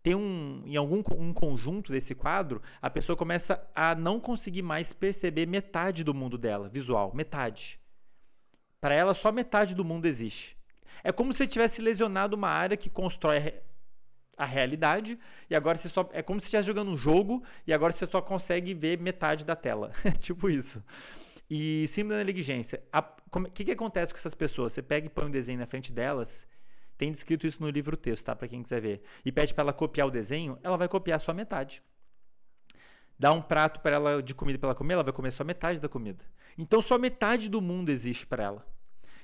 Tem um, em algum um conjunto desse quadro, a pessoa começa a não conseguir mais perceber metade do mundo dela, visual, metade. Para ela, só metade do mundo existe. É como se você tivesse lesionado uma área que constrói a realidade e agora você só é como se estivesse jogando um jogo e agora você só consegue ver metade da tela. tipo isso. E símbolo da negligência. O que, que acontece com essas pessoas? Você pega e põe um desenho na frente delas. Tem descrito isso no livro texto, tá? Para quem quiser ver. E pede para ela copiar o desenho, ela vai copiar só metade. Dá um prato para ela de comida para ela comer, ela vai comer só metade da comida. Então só metade do mundo existe para ela.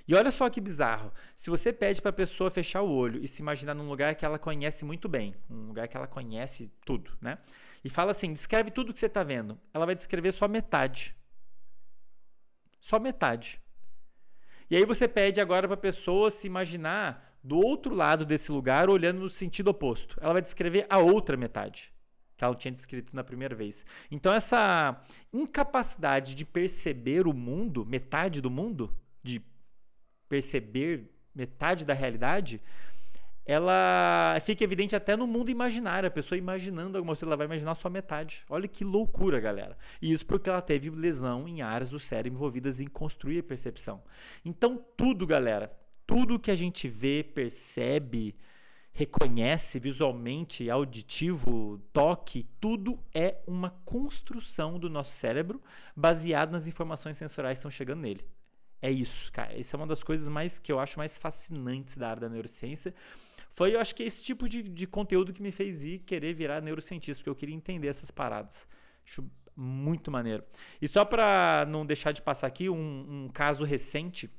E olha só que bizarro. Se você pede para a pessoa fechar o olho e se imaginar num lugar que ela conhece muito bem, um lugar que ela conhece tudo, né? E fala assim: descreve tudo que você está vendo. Ela vai descrever só metade. Só metade. E aí você pede agora para a pessoa se imaginar do outro lado desse lugar, olhando no sentido oposto. Ela vai descrever a outra metade que ela tinha descrito na primeira vez. Então essa incapacidade de perceber o mundo, metade do mundo, de perceber metade da realidade, ela fica evidente até no mundo imaginário. A pessoa imaginando alguma coisa, ela vai imaginar só metade. Olha que loucura, galera. E isso porque ela teve lesão em áreas do cérebro envolvidas em construir a percepção. Então, tudo, galera, tudo que a gente vê, percebe, reconhece visualmente, auditivo, toque, tudo é uma construção do nosso cérebro baseado nas informações sensoriais que estão chegando nele. É isso, cara. Isso é uma das coisas mais que eu acho mais fascinantes da área da neurociência. Foi, eu acho que esse tipo de, de conteúdo que me fez ir querer virar neurocientista, porque eu queria entender essas paradas. Acho muito maneiro. E só para não deixar de passar aqui um, um caso recente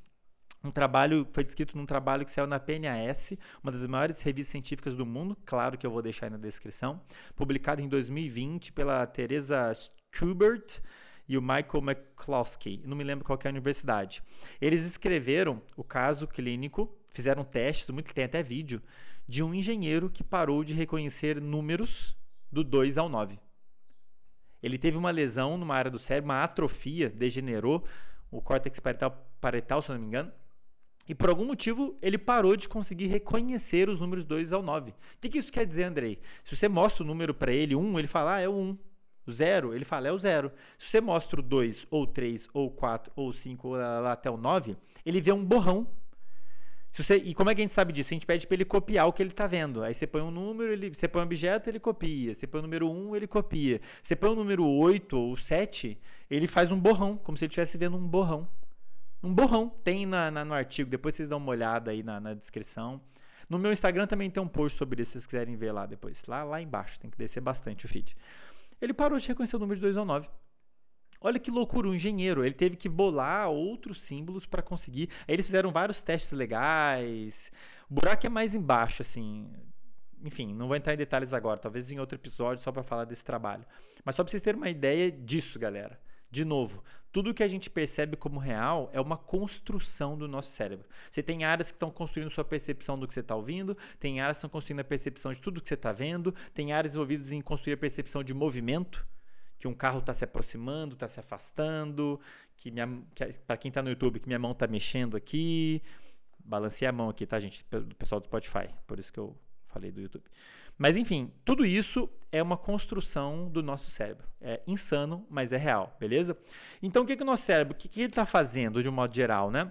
um trabalho foi descrito num trabalho que saiu na PNAS, uma das maiores revistas científicas do mundo, claro que eu vou deixar aí na descrição, publicado em 2020 pela Teresa Schubert e o Michael McCloskey, não me lembro qual é a universidade. Eles escreveram o caso clínico, fizeram testes, muito tem até vídeo, de um engenheiro que parou de reconhecer números do 2 ao 9. Ele teve uma lesão numa área do cérebro, uma atrofia, degenerou o córtex paretal, paretal se não me engano, e por algum motivo ele parou de conseguir reconhecer os números 2 ao 9. O que, que isso quer dizer, Andrei? Se você mostra o número para ele, 1, um, ele fala, ah, é o 1. Um. O 0, ele fala, é o 0. Se você mostra o 2, ou 3, ou 4, ou 5, ou lá, lá até o 9, ele vê um borrão. Se você, e como é que a gente sabe disso? A gente pede para ele copiar o que ele está vendo. Aí você põe um número, ele, você põe um objeto, ele copia. Você põe o número 1, ele copia. Você põe o número 8 ou 7, ele faz um borrão, como se ele estivesse vendo um borrão. Um borrão. Tem na, na, no artigo, depois vocês dão uma olhada aí na, na, descrição. No meu Instagram também tem um post sobre isso, se vocês quiserem ver lá depois. Lá, lá embaixo, tem que descer bastante o feed. Ele parou de reconhecer o número de 2 ao 9. Olha que loucura, um engenheiro. Ele teve que bolar outros símbolos para conseguir. Aí eles fizeram vários testes legais. O buraco é mais embaixo, assim. Enfim, não vou entrar em detalhes agora, talvez em outro episódio só para falar desse trabalho. Mas só para vocês terem uma ideia disso, galera. De novo, tudo que a gente percebe como real é uma construção do nosso cérebro. Você tem áreas que estão construindo sua percepção do que você está ouvindo, tem áreas que estão construindo a percepção de tudo que você está vendo, tem áreas envolvidas em construir a percepção de movimento, que um carro está se aproximando, está se afastando, que, que para quem está no YouTube, que minha mão está mexendo aqui. Balancei a mão aqui, tá, gente? Do pessoal do Spotify, por isso que eu falei do YouTube. Mas enfim, tudo isso é uma construção do nosso cérebro. É insano, mas é real, beleza? Então o que, que o nosso cérebro, o que, que ele está fazendo de um modo geral, né?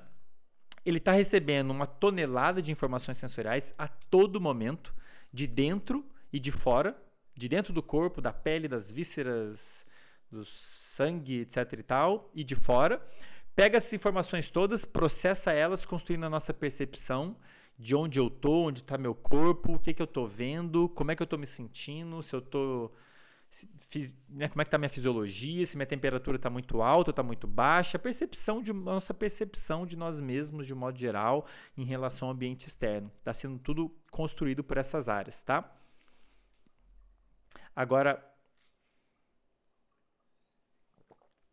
Ele está recebendo uma tonelada de informações sensoriais a todo momento, de dentro e de fora, de dentro do corpo, da pele, das vísceras, do sangue, etc e tal, e de fora. Pega essas informações todas, processa elas, construindo a nossa percepção de onde eu tô, onde está meu corpo, o que, que eu tô vendo, como é que eu tô me sentindo, se eu tô. Se, fiz, né, como é que tá minha fisiologia, se minha temperatura está muito alta ou está muito baixa, a percepção de nossa percepção de nós mesmos de modo geral em relação ao ambiente externo. Está sendo tudo construído por essas áreas, tá? Agora,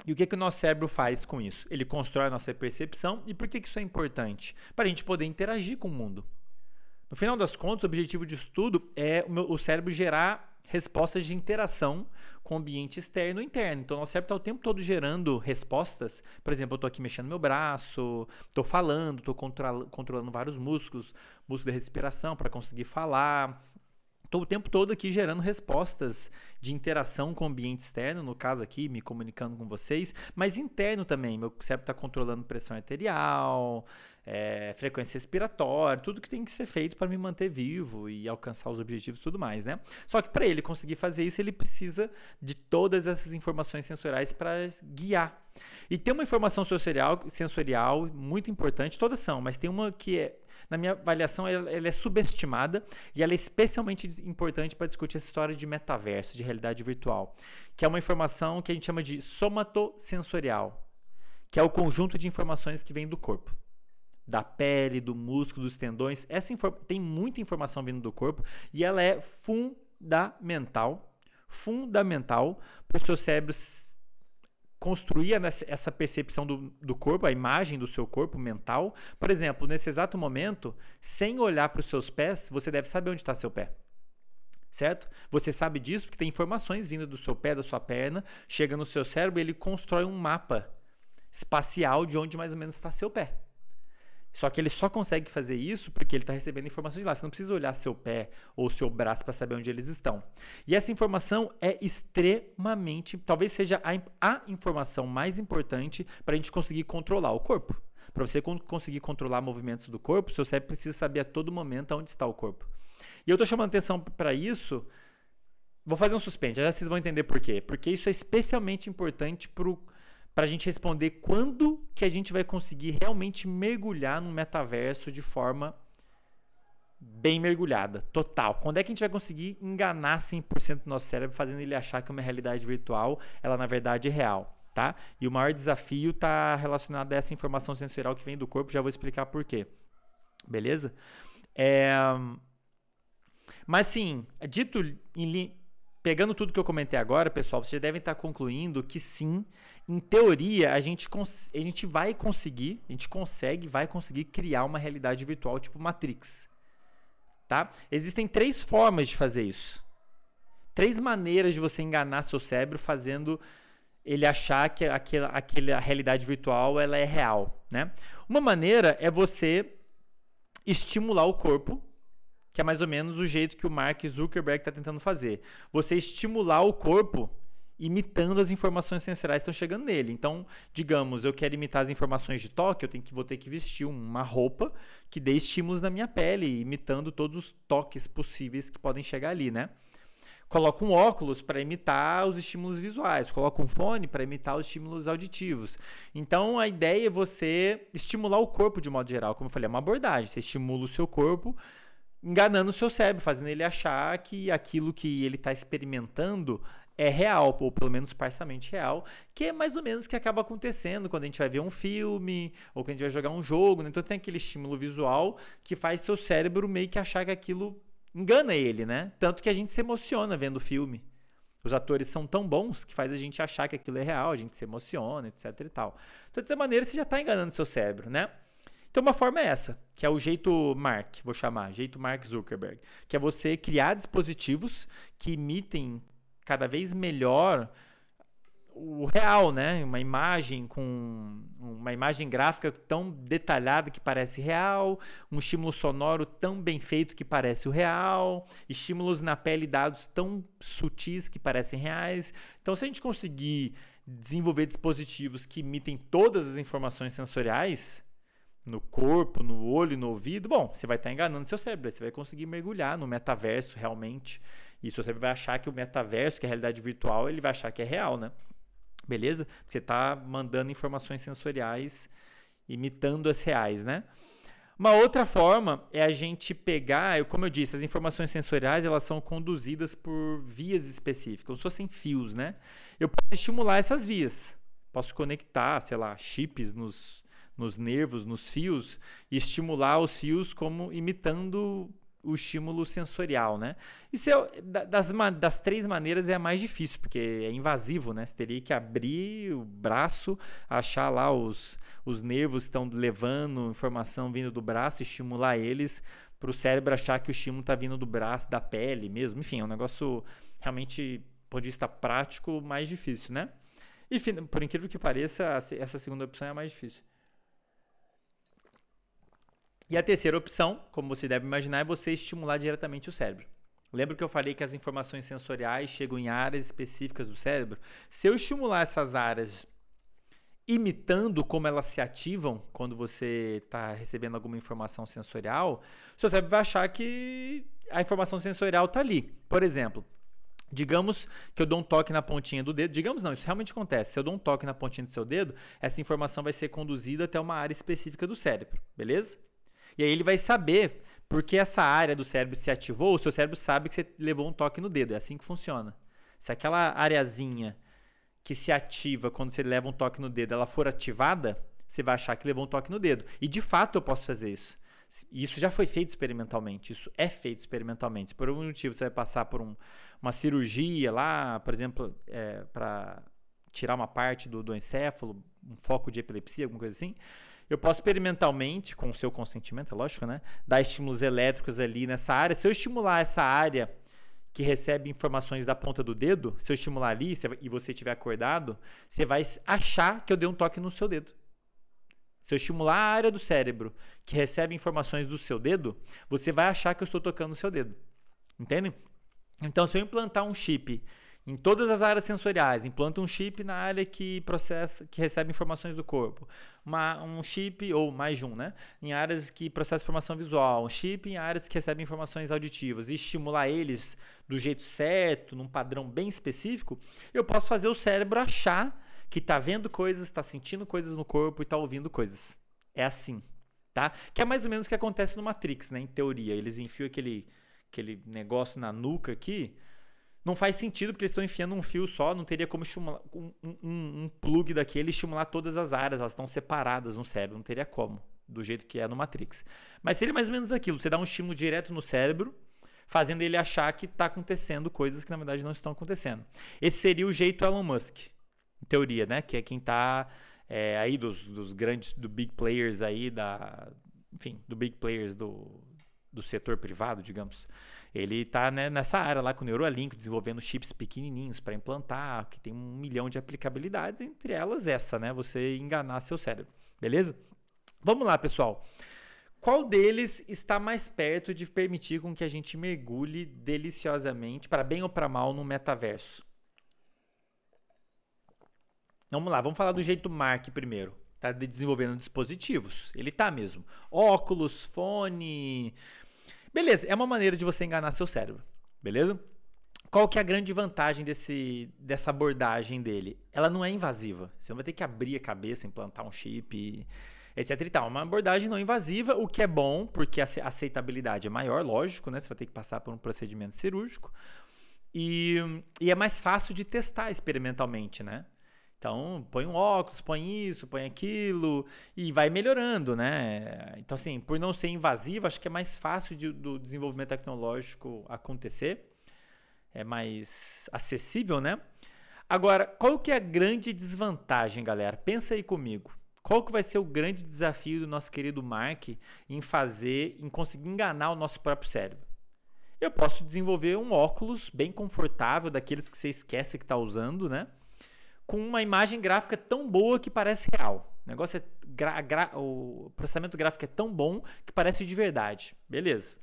E o que, que o nosso cérebro faz com isso? Ele constrói a nossa percepção. E por que, que isso é importante? Para a gente poder interagir com o mundo. No final das contas, o objetivo de estudo é o cérebro gerar respostas de interação com o ambiente externo e interno. Então, o nosso cérebro está o tempo todo gerando respostas. Por exemplo, eu estou aqui mexendo meu braço, estou falando, estou controlando vários músculos, músculo de respiração para conseguir falar, Estou o tempo todo aqui gerando respostas de interação com o ambiente externo, no caso aqui, me comunicando com vocês, mas interno também. Meu cérebro está controlando pressão arterial, é, frequência respiratória, tudo que tem que ser feito para me manter vivo e alcançar os objetivos e tudo mais, né? Só que para ele conseguir fazer isso, ele precisa de todas essas informações sensoriais para guiar. E tem uma informação sensorial, sensorial muito importante, todas são, mas tem uma que é na minha avaliação, ela, ela é subestimada e ela é especialmente importante para discutir essa história de metaverso, de realidade virtual, que é uma informação que a gente chama de somatosensorial, que é o conjunto de informações que vem do corpo da pele, do músculo, dos tendões. Essa tem muita informação vindo do corpo e ela é fundamental, fundamental para o seu cérebro construir essa percepção do, do corpo, a imagem do seu corpo mental. Por exemplo, nesse exato momento, sem olhar para os seus pés, você deve saber onde está seu pé. Certo? Você sabe disso porque tem informações vindo do seu pé, da sua perna, chega no seu cérebro e ele constrói um mapa espacial de onde mais ou menos está seu pé. Só que ele só consegue fazer isso porque ele está recebendo informações de lá. Você não precisa olhar seu pé ou seu braço para saber onde eles estão. E essa informação é extremamente, talvez seja a, a informação mais importante para a gente conseguir controlar o corpo. Para você conseguir controlar movimentos do corpo, seu cérebro precisa saber a todo momento onde está o corpo. E eu estou chamando atenção para isso. Vou fazer um suspense, já vocês vão entender por quê. Porque isso é especialmente importante para a gente responder quando que a gente vai conseguir realmente mergulhar no metaverso de forma bem mergulhada, total. Quando é que a gente vai conseguir enganar 100% do nosso cérebro, fazendo ele achar que uma realidade virtual, ela na verdade é real, tá? E o maior desafio está relacionado a essa informação sensorial que vem do corpo, já vou explicar por quê. Beleza? É... Mas sim, dito em pegando tudo que eu comentei agora, pessoal, vocês devem estar concluindo que sim, em teoria, a gente, a gente vai conseguir, a gente consegue, vai conseguir criar uma realidade virtual tipo Matrix. Tá? Existem três formas de fazer isso. Três maneiras de você enganar seu cérebro fazendo ele achar que aquela, aquela realidade virtual ela é real. Né? Uma maneira é você estimular o corpo, que é mais ou menos o jeito que o Mark Zuckerberg está tentando fazer. Você estimular o corpo imitando as informações sensoriais que estão chegando nele. Então, digamos, eu quero imitar as informações de toque, eu tenho que, vou ter que vestir uma roupa que dê estímulos na minha pele, imitando todos os toques possíveis que podem chegar ali, né? Coloco um óculos para imitar os estímulos visuais, coloco um fone para imitar os estímulos auditivos. Então a ideia é você estimular o corpo de modo geral, como eu falei, é uma abordagem. Você estimula o seu corpo, enganando o seu cérebro, fazendo ele achar que aquilo que ele está experimentando é real, ou pelo menos parcialmente real, que é mais ou menos o que acaba acontecendo quando a gente vai ver um filme ou quando a gente vai jogar um jogo. Né? Então tem aquele estímulo visual que faz seu cérebro meio que achar que aquilo engana ele, né? Tanto que a gente se emociona vendo o filme. Os atores são tão bons que faz a gente achar que aquilo é real, a gente se emociona, etc e tal. Então, dessa maneira, você já está enganando seu cérebro, né? Então, uma forma é essa, que é o jeito Mark, vou chamar, jeito Mark Zuckerberg, que é você criar dispositivos que imitem cada vez melhor o real, né? Uma imagem com uma imagem gráfica tão detalhada que parece real, um estímulo sonoro tão bem feito que parece o real, estímulos na pele dados tão sutis que parecem reais. Então, se a gente conseguir desenvolver dispositivos que imitem todas as informações sensoriais no corpo, no olho, no ouvido, bom, você vai estar enganando seu cérebro, você vai conseguir mergulhar no metaverso realmente e você vai achar que o metaverso, que é a realidade virtual, ele vai achar que é real, né? Beleza? Você está mandando informações sensoriais imitando as reais, né? Uma outra forma é a gente pegar, como eu disse, as informações sensoriais elas são conduzidas por vias específicas, como se fossem fios, né? Eu posso estimular essas vias, posso conectar, sei lá, chips nos, nos nervos, nos fios, e estimular os fios como imitando o estímulo sensorial, né? Isso é, das, das três maneiras é a mais difícil, porque é invasivo, né? Você teria que abrir o braço, achar lá os, os nervos que estão levando informação vindo do braço, estimular eles para o cérebro achar que o estímulo está vindo do braço, da pele mesmo. Enfim, é um negócio realmente, do ponto de vista prático, mais difícil, né? E por incrível que pareça, essa segunda opção é a mais difícil. E a terceira opção, como você deve imaginar, é você estimular diretamente o cérebro. Lembra que eu falei que as informações sensoriais chegam em áreas específicas do cérebro? Se eu estimular essas áreas imitando como elas se ativam quando você está recebendo alguma informação sensorial, seu cérebro vai achar que a informação sensorial está ali. Por exemplo, Digamos que eu dou um toque na pontinha do dedo. Digamos não, isso realmente acontece. Se eu dou um toque na pontinha do seu dedo, essa informação vai ser conduzida até uma área específica do cérebro, beleza? E aí ele vai saber porque essa área do cérebro se ativou, o seu cérebro sabe que você levou um toque no dedo. É assim que funciona. Se aquela areazinha que se ativa quando você leva um toque no dedo, ela for ativada, você vai achar que levou um toque no dedo. E de fato eu posso fazer isso. Isso já foi feito experimentalmente, isso é feito experimentalmente. Por algum motivo você vai passar por um, uma cirurgia lá, por exemplo, é, para tirar uma parte do, do encéfalo, um foco de epilepsia, alguma coisa assim eu posso experimentalmente, com o seu consentimento, é lógico, né? Dar estímulos elétricos ali nessa área. Se eu estimular essa área que recebe informações da ponta do dedo, se eu estimular ali e você estiver acordado, você vai achar que eu dei um toque no seu dedo. Se eu estimular a área do cérebro que recebe informações do seu dedo, você vai achar que eu estou tocando no seu dedo. Entende? Então, se eu implantar um chip em todas as áreas sensoriais, implanta um chip na área que processa, que recebe informações do corpo, uma, um chip ou mais de um, né? Em áreas que processa informação visual, um chip em áreas que recebem informações auditivas e estimular eles do jeito certo, num padrão bem específico, eu posso fazer o cérebro achar que está vendo coisas, está sentindo coisas no corpo e está ouvindo coisas. É assim, tá? Que é mais ou menos o que acontece no Matrix, né? Em teoria, eles enfiam aquele aquele negócio na nuca aqui não faz sentido porque eles estão enfiando um fio só, não teria como estimular um, um, um plug daquele estimular todas as áreas, elas estão separadas no cérebro, não teria como, do jeito que é no Matrix. Mas seria mais ou menos aquilo, você dá um estímulo direto no cérebro, fazendo ele achar que está acontecendo coisas que na verdade não estão acontecendo. Esse seria o jeito Elon Musk, em teoria, né? Que é quem está é, aí dos, dos grandes, do big players aí da, enfim, do big players do, do setor privado, digamos. Ele está né, nessa área lá com o Neuralink, desenvolvendo chips pequenininhos para implantar, que tem um milhão de aplicabilidades, entre elas essa, né? Você enganar seu cérebro, beleza? Vamos lá, pessoal. Qual deles está mais perto de permitir com que a gente mergulhe deliciosamente, para bem ou para mal, no metaverso? Vamos lá, vamos falar do jeito Mark primeiro. Está desenvolvendo dispositivos. Ele tá mesmo. Óculos, fone, Beleza, é uma maneira de você enganar seu cérebro, beleza? Qual que é a grande vantagem desse, dessa abordagem dele? Ela não é invasiva. Você não vai ter que abrir a cabeça, implantar um chip, etc e tal. É uma abordagem não invasiva, o que é bom, porque a aceitabilidade é maior, lógico, né? Você vai ter que passar por um procedimento cirúrgico. E, e é mais fácil de testar experimentalmente, né? Então, põe um óculos, põe isso, põe aquilo e vai melhorando, né? Então, assim, por não ser invasivo, acho que é mais fácil de, do desenvolvimento tecnológico acontecer. É mais acessível, né? Agora, qual que é a grande desvantagem, galera? Pensa aí comigo. Qual que vai ser o grande desafio do nosso querido Mark em fazer, em conseguir enganar o nosso próprio cérebro? Eu posso desenvolver um óculos bem confortável, daqueles que você esquece que está usando, né? Com uma imagem gráfica tão boa que parece real. O negócio é o processamento gráfico é tão bom que parece de verdade. Beleza.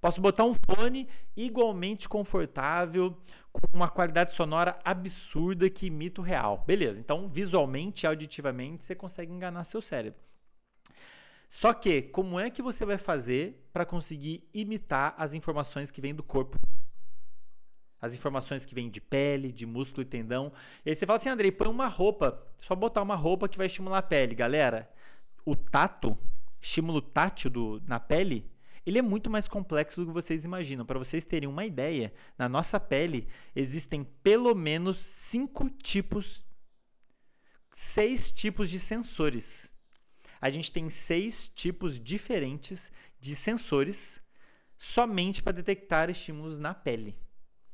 Posso botar um fone igualmente confortável, com uma qualidade sonora absurda que imita o real. Beleza. Então, visualmente e auditivamente, você consegue enganar seu cérebro. Só que, como é que você vai fazer para conseguir imitar as informações que vêm do corpo as informações que vêm de pele, de músculo e tendão. E aí você fala assim, Andrei, põe uma roupa, só botar uma roupa que vai estimular a pele. Galera, o tato, estímulo tátil do, na pele, ele é muito mais complexo do que vocês imaginam. Para vocês terem uma ideia, na nossa pele existem pelo menos cinco tipos, seis tipos de sensores. A gente tem seis tipos diferentes de sensores somente para detectar estímulos na pele.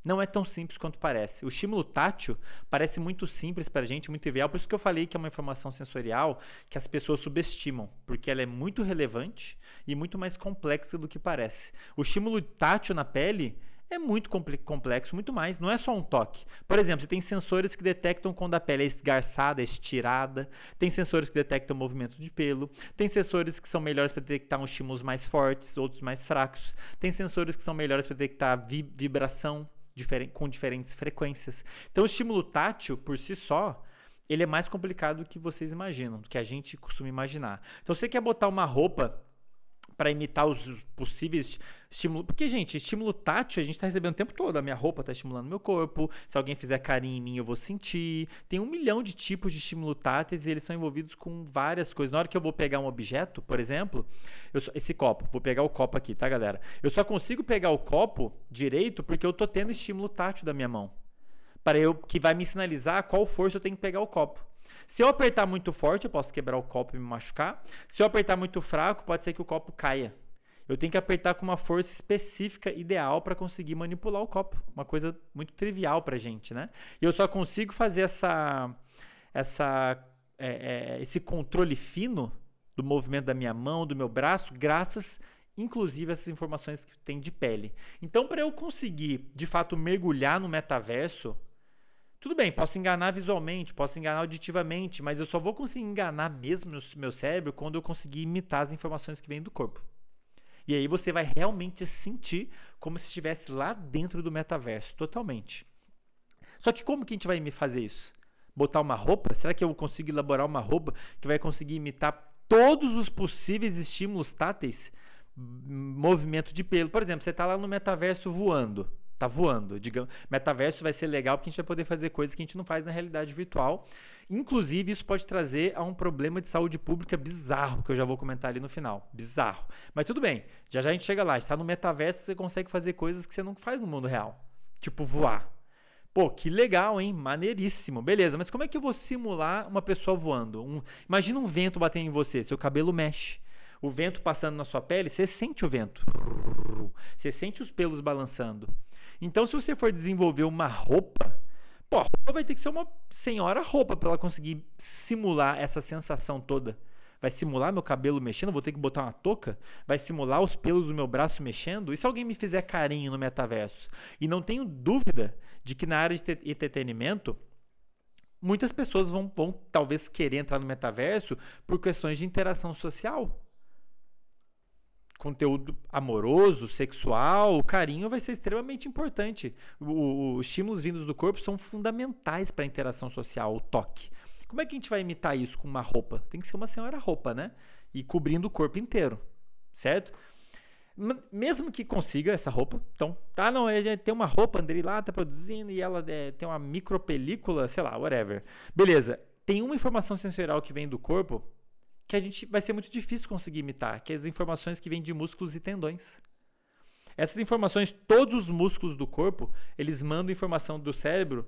Não é tão simples quanto parece. O estímulo tátil parece muito simples para a gente, muito trivial. Por isso que eu falei que é uma informação sensorial que as pessoas subestimam, porque ela é muito relevante e muito mais complexa do que parece. O estímulo tátil na pele é muito complexo, muito mais. Não é só um toque. Por exemplo, você tem sensores que detectam quando a pele é esgarçada, estirada. Tem sensores que detectam movimento de pelo. Tem sensores que são melhores para detectar um estímulos mais fortes, outros mais fracos. Tem sensores que são melhores para detectar vi vibração com diferentes frequências. Então, o estímulo tátil, por si só, ele é mais complicado do que vocês imaginam, do que a gente costuma imaginar. Então, você quer botar uma roupa para imitar os possíveis estímulos. Porque, gente, estímulo tátil a gente está recebendo o tempo todo. A minha roupa está estimulando meu corpo. Se alguém fizer carinho em mim, eu vou sentir. Tem um milhão de tipos de estímulo táteis e eles são envolvidos com várias coisas. Na hora que eu vou pegar um objeto, por exemplo, só, esse copo, vou pegar o copo aqui, tá, galera? Eu só consigo pegar o copo direito porque eu estou tendo estímulo tátil da minha mão. Para eu que vai me sinalizar qual força eu tenho que pegar o copo. Se eu apertar muito forte, eu posso quebrar o copo e me machucar. Se eu apertar muito fraco, pode ser que o copo caia. Eu tenho que apertar com uma força específica, ideal, para conseguir manipular o copo. Uma coisa muito trivial para gente, né? E eu só consigo fazer essa, essa, é, é, esse controle fino do movimento da minha mão, do meu braço, graças inclusive essas informações que tem de pele. Então, para eu conseguir, de fato, mergulhar no metaverso, tudo bem, posso enganar visualmente, posso enganar auditivamente, mas eu só vou conseguir enganar mesmo no meu cérebro quando eu conseguir imitar as informações que vêm do corpo. E aí você vai realmente sentir como se estivesse lá dentro do metaverso, totalmente. Só que como que a gente vai me fazer isso? Botar uma roupa? Será que eu consigo elaborar uma roupa que vai conseguir imitar todos os possíveis estímulos táteis? Movimento de pelo. Por exemplo, você está lá no metaverso voando. Tá voando. Digamos, metaverso vai ser legal porque a gente vai poder fazer coisas que a gente não faz na realidade virtual. Inclusive, isso pode trazer a um problema de saúde pública bizarro, que eu já vou comentar ali no final. Bizarro. Mas tudo bem, já já a gente chega lá. Está no metaverso, você consegue fazer coisas que você não faz no mundo real. Tipo voar. Pô, que legal, hein? Maneiríssimo. Beleza, mas como é que eu vou simular uma pessoa voando? Um, imagina um vento batendo em você, seu cabelo mexe. O vento passando na sua pele, você sente o vento. Você sente os pelos balançando. Então, se você for desenvolver uma roupa, Pô, a roupa vai ter que ser uma senhora roupa para ela conseguir simular essa sensação toda. Vai simular meu cabelo mexendo, vou ter que botar uma touca? Vai simular os pelos do meu braço mexendo? E se alguém me fizer carinho no metaverso? E não tenho dúvida de que na área de entretenimento, muitas pessoas vão, vão talvez querer entrar no metaverso por questões de interação social conteúdo amoroso, sexual, o carinho vai ser extremamente importante. os estímulos vindos do corpo são fundamentais para a interação social, o toque. Como é que a gente vai imitar isso com uma roupa? Tem que ser uma senhora roupa, né? E cobrindo o corpo inteiro, certo? Mesmo que consiga essa roupa, então, tá, não, tem uma roupa, Andrei lá tá produzindo e ela é, tem uma micropelícula, sei lá, whatever. Beleza, tem uma informação sensorial que vem do corpo, que a gente vai ser muito difícil conseguir imitar, que é as informações que vêm de músculos e tendões. Essas informações, todos os músculos do corpo, eles mandam informação do cérebro,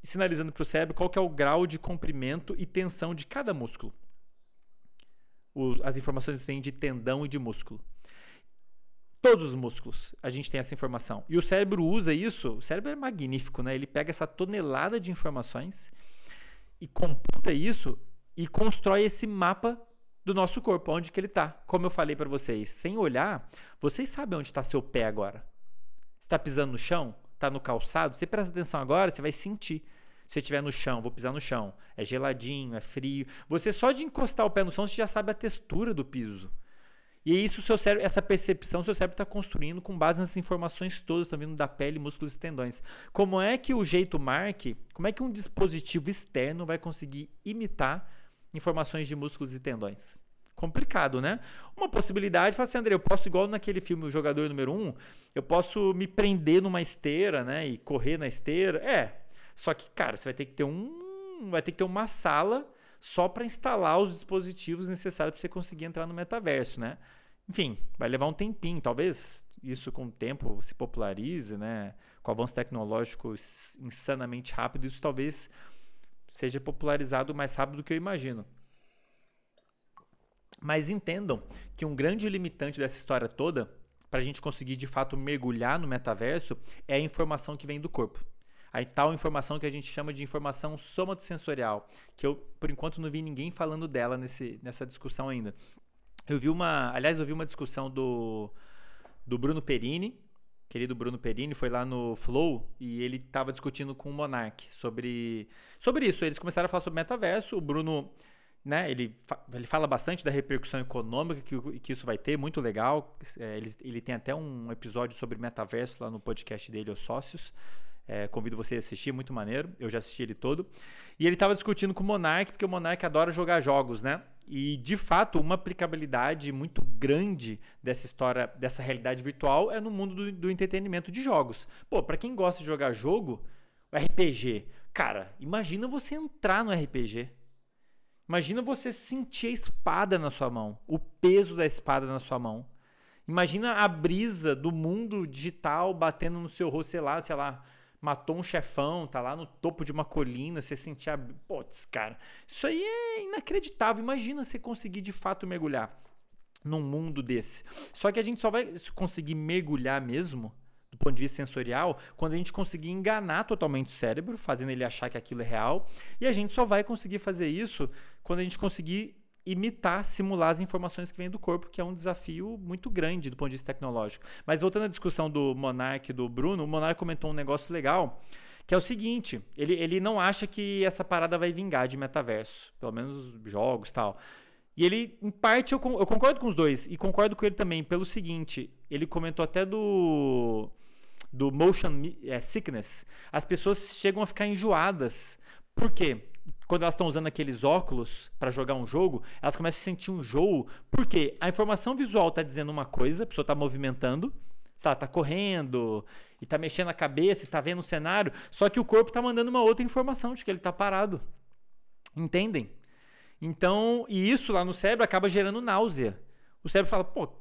sinalizando para o cérebro qual é o grau de comprimento e tensão de cada músculo. O, as informações vêm de tendão e de músculo. Todos os músculos, a gente tem essa informação. E o cérebro usa isso, o cérebro é magnífico, né? Ele pega essa tonelada de informações e computa isso e constrói esse mapa do nosso corpo, onde que ele está. Como eu falei para vocês, sem olhar, vocês sabem onde está seu pé agora. Está pisando no chão? Está no calçado? Você presta atenção agora, você vai sentir. Se estiver no chão, vou pisar no chão. É geladinho, é frio. Você só de encostar o pé no chão, você já sabe a textura do piso. E é isso, seu cérebro, essa percepção, seu cérebro está construindo com base nessas informações todas, estão vindo da pele, músculos e tendões. Como é que o jeito Mark, como é que um dispositivo externo vai conseguir imitar informações de músculos e tendões. Complicado, né? Uma possibilidade, fala assim, André, eu posso, igual naquele filme O Jogador Número 1, eu posso me prender numa esteira, né? E correr na esteira. É. Só que, cara, você vai ter que ter um. Vai ter que ter uma sala só para instalar os dispositivos necessários para você conseguir entrar no metaverso, né? Enfim, vai levar um tempinho, talvez isso com o tempo se popularize, né? Com o avanço tecnológico insanamente rápido, isso talvez seja popularizado mais rápido do que eu imagino. Mas entendam que um grande limitante dessa história toda, para a gente conseguir de fato mergulhar no metaverso, é a informação que vem do corpo. A tal informação que a gente chama de informação somatosensorial, que eu, por enquanto, não vi ninguém falando dela nesse, nessa discussão ainda. Eu vi uma. Aliás, eu vi uma discussão do, do Bruno Perini, querido Bruno Perini, foi lá no Flow e ele estava discutindo com o Monark sobre, sobre isso. Eles começaram a falar sobre metaverso. O Bruno, né, ele, ele fala bastante da repercussão econômica que, que isso vai ter, muito legal. É, ele, ele tem até um episódio sobre metaverso lá no podcast dele, Os Sócios. É, convido você a assistir, muito maneiro. Eu já assisti ele todo. E ele estava discutindo com o Monark, porque o Monark adora jogar jogos, né? E de fato, uma aplicabilidade muito grande dessa história, dessa realidade virtual, é no mundo do, do entretenimento de jogos. Pô, para quem gosta de jogar jogo, RPG, cara, imagina você entrar no RPG. Imagina você sentir a espada na sua mão, o peso da espada na sua mão. Imagina a brisa do mundo digital batendo no seu rosto, sei lá, sei lá, matou um chefão, tá lá no topo de uma colina, você sentia. Putz, cara, isso aí é inacreditável. Imagina você conseguir de fato mergulhar num mundo desse. Só que a gente só vai conseguir mergulhar mesmo, do ponto de vista sensorial, quando a gente conseguir enganar totalmente o cérebro, fazendo ele achar que aquilo é real. E a gente só vai conseguir fazer isso quando a gente conseguir imitar, simular as informações que vêm do corpo, que é um desafio muito grande do ponto de vista tecnológico. Mas voltando à discussão do Monark e do Bruno, o Monark comentou um negócio legal, que é o seguinte, ele, ele não acha que essa parada vai vingar de metaverso, pelo menos jogos tal. E ele, em parte, eu, eu concordo com os dois, e concordo com ele também pelo seguinte, ele comentou até do do motion é, sickness. As pessoas chegam a ficar enjoadas. Por quê? Quando elas estão usando aqueles óculos para jogar um jogo, elas começam a sentir um enjoo. Porque a informação visual está dizendo uma coisa, a pessoa está movimentando, está tá correndo e está mexendo a cabeça, está vendo o cenário, só que o corpo está mandando uma outra informação de que ele está parado. Entendem? Então, e isso lá no cérebro acaba gerando náusea. O cérebro fala, pô, o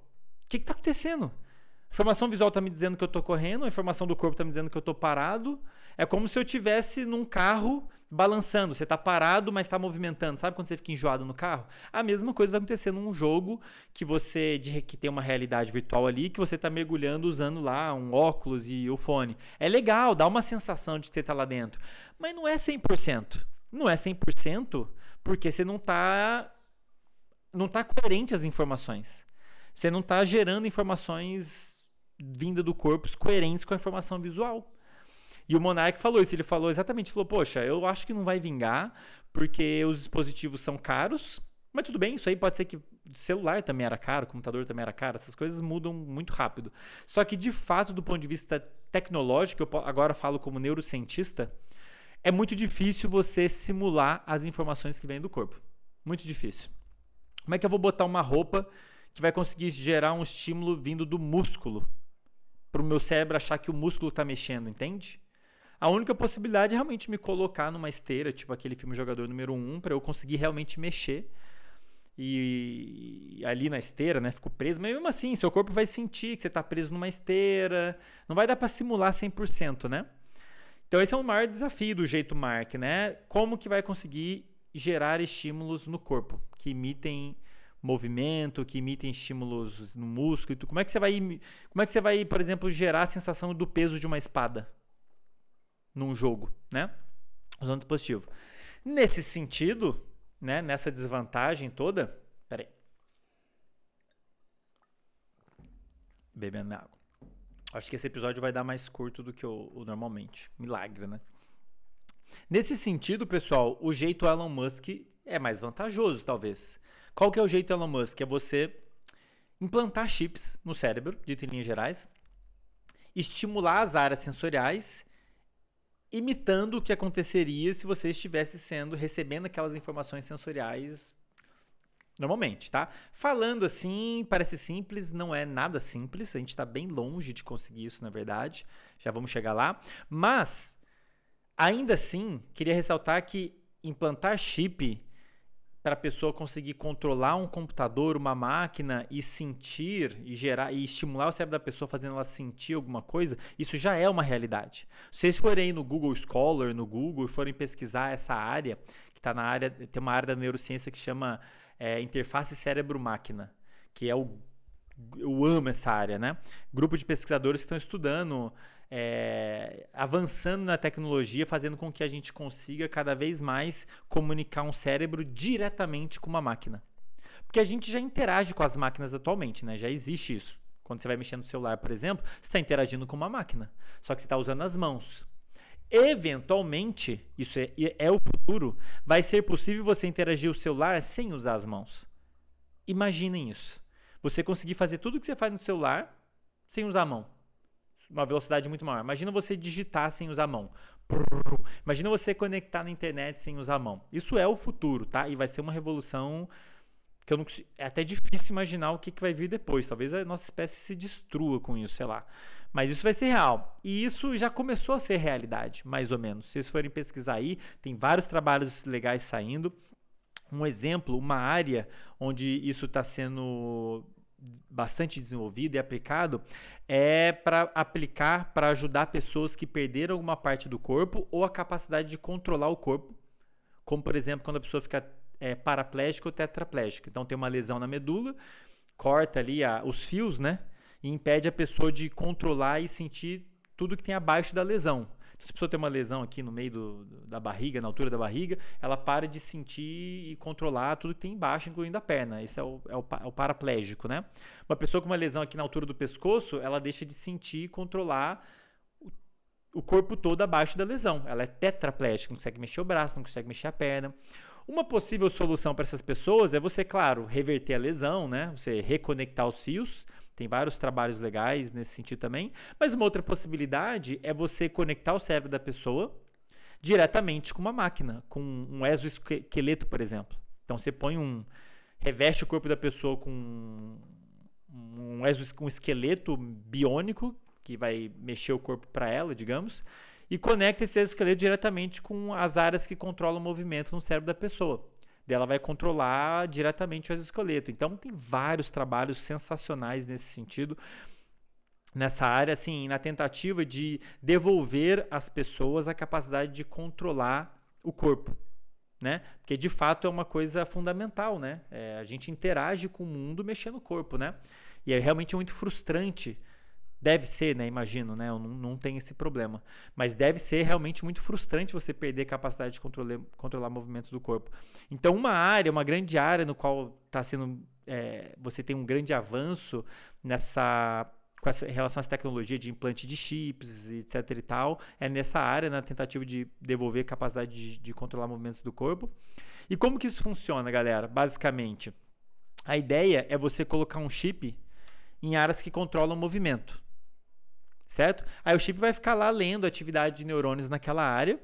que está acontecendo? A informação visual está me dizendo que eu estou correndo, a informação do corpo está me dizendo que eu estou parado. É como se eu tivesse num carro balançando. Você está parado, mas está movimentando. Sabe quando você fica enjoado no carro? A mesma coisa vai acontecer num jogo que você de, que tem uma realidade virtual ali, que você está mergulhando usando lá um óculos e o fone. É legal, dá uma sensação de que você está lá dentro. Mas não é 100%. Não é 100% porque você não está não tá coerente as informações. Você não está gerando informações vinda do corpo coerentes com a informação visual. E o Monark falou isso, ele falou exatamente, falou, poxa, eu acho que não vai vingar, porque os dispositivos são caros, mas tudo bem, isso aí pode ser que celular também era caro, computador também era caro, essas coisas mudam muito rápido. Só que, de fato, do ponto de vista tecnológico, eu agora falo como neurocientista, é muito difícil você simular as informações que vêm do corpo. Muito difícil. Como é que eu vou botar uma roupa que vai conseguir gerar um estímulo vindo do músculo para o meu cérebro achar que o músculo está mexendo, entende? A única possibilidade é realmente me colocar numa esteira, tipo aquele filme Jogador número 1, um, para eu conseguir realmente mexer. E ali na esteira, né? Fico preso, mas mesmo assim, seu corpo vai sentir que você está preso numa esteira. Não vai dar para simular 100%, né? Então esse é o maior desafio do jeito Mark, né? Como que vai conseguir gerar estímulos no corpo que imitem movimento, que imitem estímulos no músculo. Como é que você vai, como é que você vai, por exemplo, gerar a sensação do peso de uma espada? Num jogo, né? Usando dispositivo. Nesse sentido, né, nessa desvantagem toda, peraí. Bebendo minha água. Acho que esse episódio vai dar mais curto do que o, o normalmente. Milagre, né? Nesse sentido, pessoal, o jeito Elon Musk é mais vantajoso, talvez. Qual que é o jeito Elon Musk? É você implantar chips no cérebro, dito em linhas gerais, estimular as áreas sensoriais imitando o que aconteceria se você estivesse sendo recebendo aquelas informações sensoriais normalmente, tá? Falando assim, parece simples, não é nada simples, a gente está bem longe de conseguir isso, na verdade. Já vamos chegar lá, mas ainda assim, queria ressaltar que implantar chip para a pessoa conseguir controlar um computador, uma máquina e sentir e gerar e estimular o cérebro da pessoa fazendo ela sentir alguma coisa, isso já é uma realidade. Se vocês forem no Google Scholar, no Google, e forem pesquisar essa área, que está na área, tem uma área da neurociência que chama é, interface cérebro-máquina, que é o eu amo essa área, né? Grupo de pesquisadores que estão estudando é, avançando na tecnologia, fazendo com que a gente consiga cada vez mais comunicar um cérebro diretamente com uma máquina. Porque a gente já interage com as máquinas atualmente, né? Já existe isso. Quando você vai mexer no celular, por exemplo, você está interagindo com uma máquina. Só que você está usando as mãos. Eventualmente, isso é, é o futuro, vai ser possível você interagir o celular sem usar as mãos. Imaginem isso. Você conseguir fazer tudo o que você faz no celular sem usar a mão uma velocidade muito maior. Imagina você digitar sem usar a mão. Imagina você conectar na internet sem usar a mão. Isso é o futuro, tá? E vai ser uma revolução que eu não é até difícil imaginar o que, que vai vir depois. Talvez a nossa espécie se destrua com isso, sei lá. Mas isso vai ser real. E isso já começou a ser realidade, mais ou menos. Se vocês forem pesquisar aí, tem vários trabalhos legais saindo. Um exemplo, uma área onde isso está sendo bastante desenvolvido e aplicado é para aplicar para ajudar pessoas que perderam alguma parte do corpo ou a capacidade de controlar o corpo, como por exemplo quando a pessoa fica é, paraplégica ou tetraplégica. Então tem uma lesão na medula, corta ali a, os fios, né, e impede a pessoa de controlar e sentir tudo que tem abaixo da lesão. Se a pessoa tem uma lesão aqui no meio do, da barriga, na altura da barriga, ela para de sentir e controlar tudo que tem embaixo, incluindo a perna. Esse é o, é o, é o paraplégico, né? Uma pessoa com uma lesão aqui na altura do pescoço, ela deixa de sentir e controlar o, corpo todo abaixo da lesão. Ela é tetraplégica, não consegue mexer o braço, não consegue mexer a perna. Uma possível solução para essas pessoas é você, claro, reverter a lesão, né? Você reconectar os fios Tem vários trabalhos legais nesse sentido também. Mas uma outra possibilidade é você conectar o cérebro da pessoa diretamente com uma máquina, com um exoesqueleto, por exemplo. Então você põe um. reveste o corpo da pessoa com um, exo, um esqueleto biônico que vai mexer o corpo para ela, digamos, e conecta esse exoesqueleto diretamente com as áreas que controlam o movimento no cérebro da pessoa. Ela vai controlar diretamente o exoesqueleto. Então tem vários trabalhos sensacionais nesse sentido nessa área, assim, na tentativa de devolver às pessoas a capacidade de controlar o corpo, né? Porque de fato é uma coisa fundamental, né? É, a gente interage com o mundo mexendo o corpo, né? E é realmente muito frustrante. Deve ser, né? Imagino, né? Eu não, não tenho esse problema. Mas deve ser realmente muito frustrante você perder capacidade de controlar, controlar movimentos do corpo. Então, uma área, uma grande área no qual está sendo. É, você tem um grande avanço nessa com essa, em relação às tecnologias de implante de chips, etc e tal, é nessa área, na tentativa de devolver capacidade de, de controlar movimentos do corpo. E como que isso funciona, galera? Basicamente, a ideia é você colocar um chip em áreas que controlam o movimento, certo? Aí o chip vai ficar lá lendo a atividade de neurônios naquela área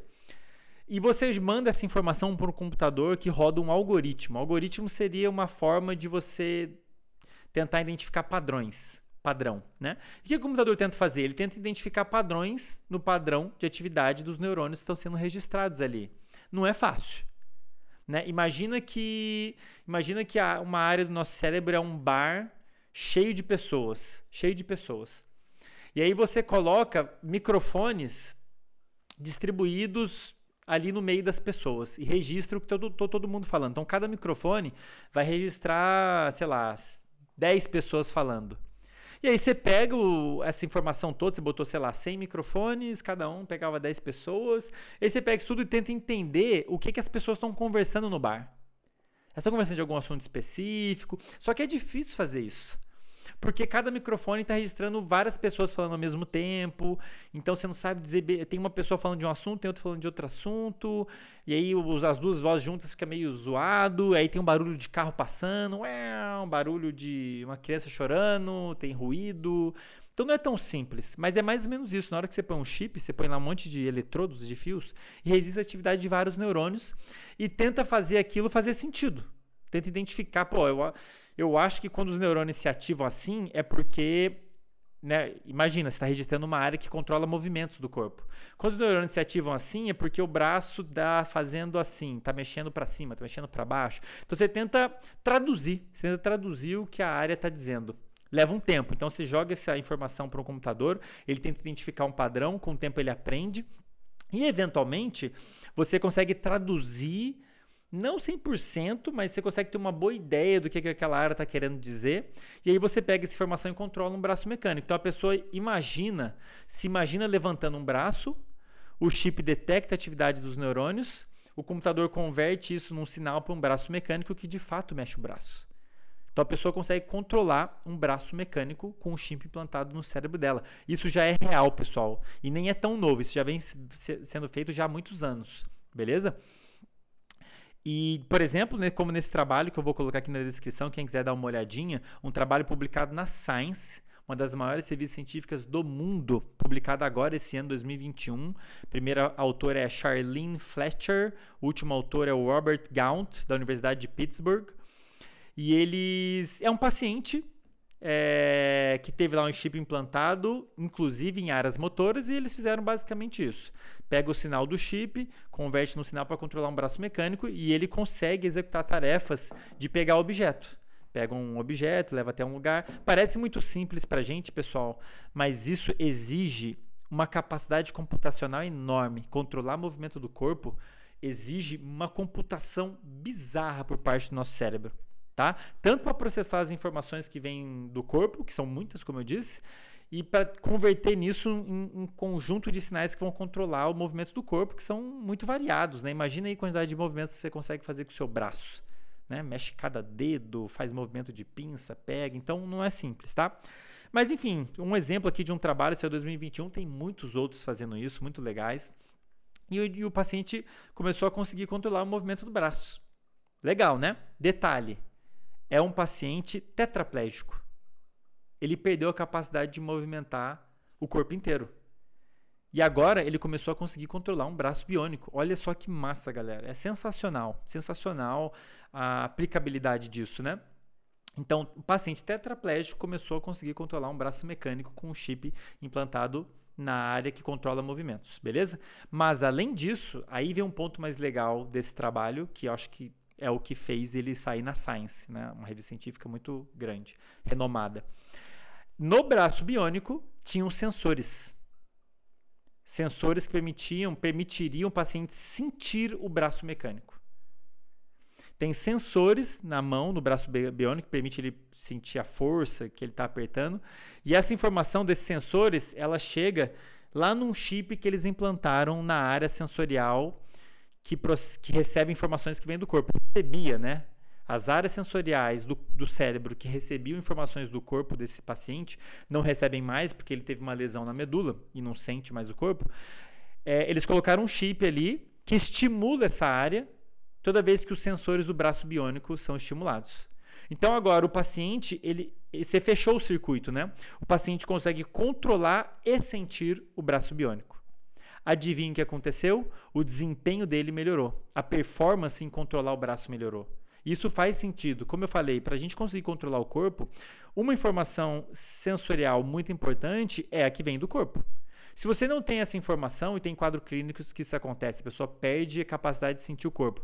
e você manda essa informação para um computador que roda um algoritmo. O algoritmo seria uma forma de você tentar identificar padrões padrão, né? o que o computador tenta fazer? Ele tenta identificar padrões no padrão de atividade dos neurônios que estão sendo registrados ali. Não é fácil. Né? Imagina que, imagina que uma área do nosso cérebro é um bar cheio de pessoas, cheio de pessoas. E aí você coloca microfones distribuídos ali no meio das pessoas e registra o que todo, todo, todo mundo falando. Então cada microfone vai registrar, sei lá, 10 pessoas falando. E aí você pega o, essa informação toda, você botou, sei lá, 100 microfones, cada um pegava 10 pessoas. Aí você pega isso tudo e tenta entender o que, que as pessoas estão conversando no bar. Elas estão conversando de algum assunto específico. Só que é difícil fazer isso. Porque cada microfone está registrando várias pessoas falando ao mesmo tempo. Então você não sabe dizer. Tem uma pessoa falando de um assunto, tem outra falando de outro assunto. E aí as duas vozes juntas fica meio zoado. Aí tem um barulho de carro passando, um barulho de uma criança chorando, tem ruído. Então não é tão simples, mas é mais ou menos isso. Na hora que você põe um chip, você põe lá um monte de eletrodos, de fios, e registra a atividade de vários neurônios e tenta fazer aquilo fazer sentido. Tenta identificar, pô, eu, eu acho que quando os neurônios se ativam assim é porque né, imagina, você está registrando uma área que controla movimentos do corpo. Quando os neurônios se ativam assim, é porque o braço está fazendo assim, está mexendo para cima, está mexendo para baixo. Então você tenta traduzir, você tenta traduzir o que a área está dizendo. Leva um tempo. Então você joga essa informação para um computador, ele tenta identificar um padrão, com o tempo ele aprende. E eventualmente você consegue traduzir não 100%, mas você consegue ter uma boa ideia do que, que aquela área está querendo dizer. E aí você pega essa informação e controla um braço mecânico. Então a pessoa imagina, se imagina levantando um braço, o chip detecta a atividade dos neurônios, o computador converte isso num sinal para um braço mecânico que de fato mexe o braço. Então a pessoa consegue controlar um braço mecânico com um chip implantado no cérebro dela. Isso já é real, pessoal. E nem é tão novo, isso já vem sendo feito já há muitos anos. Beleza? E, por exemplo, né, como nesse trabalho que eu vou colocar aqui na descrição, quem quiser dar uma olhadinha, um trabalho publicado na Science, uma das maiores revistas científicas do mundo, publicada agora esse ano 2021. A primeira autora é Charlene Fletcher, o último autor é o Robert Gaunt, da Universidade de Pittsburgh. E eles. É um paciente é, que teve lá um chip implantado, inclusive em áreas motoras, e eles fizeram basicamente isso pega o sinal do chip, converte no sinal para controlar um braço mecânico e ele consegue executar tarefas de pegar objeto. Pega um objeto, leva até um lugar. Parece muito simples para a gente, pessoal, mas isso exige uma capacidade computacional enorme. Controlar o movimento do corpo exige uma computação bizarra por parte do nosso cérebro. Tá? Tanto para processar as informações que vêm do corpo, que são muitas, como eu disse, e para converter nisso em um conjunto de sinais que vão controlar o movimento do corpo, que são muito variados. Né? Imagina aí a quantidade de movimentos que você consegue fazer com o seu braço. Né? Mexe cada dedo, faz movimento de pinça, pega. Então não é simples, tá? Mas enfim, um exemplo aqui de um trabalho, esse é 2021, tem muitos outros fazendo isso, muito legais. E o, e o paciente começou a conseguir controlar o movimento do braço. Legal, né? Detalhe: é um paciente tetraplégico. Ele perdeu a capacidade de movimentar o corpo inteiro. E agora ele começou a conseguir controlar um braço biônico. Olha só que massa, galera. É sensacional, sensacional a aplicabilidade disso, né? Então, o paciente tetraplégico começou a conseguir controlar um braço mecânico com um chip implantado na área que controla movimentos, beleza? Mas além disso, aí vem um ponto mais legal desse trabalho, que eu acho que é o que fez ele sair na Science, né? uma revista científica muito grande, renomada. No braço biônico tinham sensores. Sensores que permitiam, permitiriam o paciente sentir o braço mecânico. Tem sensores na mão, no braço biônico, que permite ele sentir a força que ele está apertando. E essa informação desses sensores, ela chega lá num chip que eles implantaram na área sensorial que, que recebe informações que vêm do corpo. Recebia, né? As áreas sensoriais do, do, cérebro que recebiam informações do corpo desse paciente não recebem mais porque ele teve uma lesão na medula e não sente mais o corpo. É, eles colocaram um chip ali que estimula essa área toda vez que os sensores do braço biônico são estimulados. Então agora o paciente, ele, você fechou o circuito, né? O paciente consegue controlar e sentir o braço biônico. Adivinha o que aconteceu? O desempenho dele melhorou. A performance em controlar o braço melhorou. Isso faz sentido. Como eu falei, para a gente conseguir controlar o corpo, uma informação sensorial muito importante é a que vem do corpo. Se você não tem essa informação, e tem quadro clínicos que isso acontece, a pessoa perde a capacidade de sentir o corpo.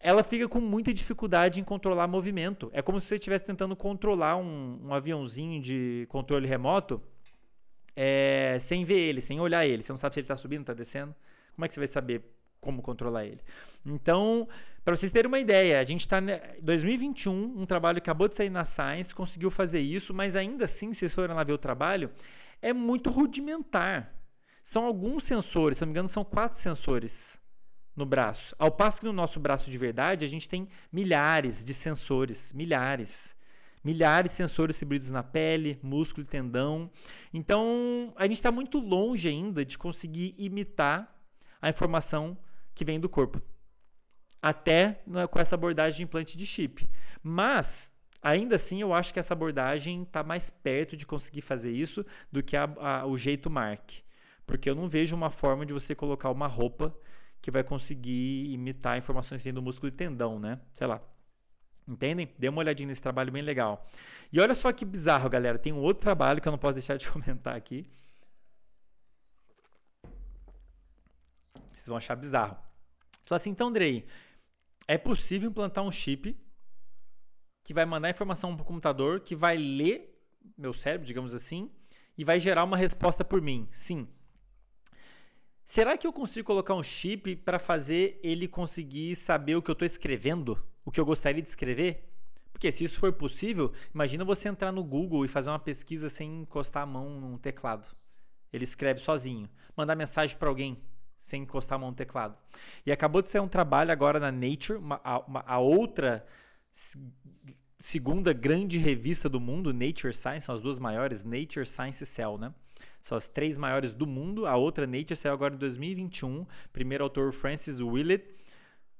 Ela fica com muita dificuldade em controlar movimento. É como se você estivesse tentando controlar um, um aviãozinho de controle remoto é, sem ver ele, sem olhar ele. Você não sabe se ele está subindo, está descendo. Como é que você vai saber como controlar ele? Então, para vocês terem uma ideia, a gente está em 2021, um trabalho que acabou de sair na Science, conseguiu fazer isso, mas ainda assim, se vocês forem lá ver o trabalho, é muito rudimentar. São alguns sensores, se não me engano, são quatro sensores no braço. Ao passo que no nosso braço de verdade, a gente tem milhares de sensores, milhares. Milhares de sensores distribuídos na pele, músculo e tendão. Então, a gente está muito longe ainda de conseguir imitar a informação que vem do corpo. Até né, com essa abordagem de implante de chip. Mas Ainda assim, eu acho que essa abordagem está mais perto de conseguir fazer isso do que a, a, o jeito Mark. Porque eu não vejo uma forma de você colocar uma roupa que vai conseguir imitar informações do músculo e tendão, né? Sei lá. Entendem? Dê uma olhadinha nesse trabalho bem legal. E olha só que bizarro, galera. Tem um outro trabalho que eu não posso deixar de comentar aqui. Vocês vão achar bizarro. Só assim, então, Andrei, é possível implantar um chip que vai mandar informação para o computador, que vai ler meu cérebro, digamos assim, e vai gerar uma resposta por mim. Sim. Será que eu consigo colocar um chip para fazer ele conseguir saber o que eu estou escrevendo? O que eu gostaria de escrever? Porque se isso for possível, imagina você entrar no Google e fazer uma pesquisa sem encostar a mão num teclado. Ele escreve sozinho. Mandar mensagem para alguém sem encostar a mão no teclado. E acabou de sair um trabalho agora na Nature, uma, uma, a outra segunda grande revista do mundo, Nature Science, são as duas maiores, Nature Science e Cell, né? São as três maiores do mundo. A outra, Nature, saiu agora em 2021. Primeiro autor, Francis Willett.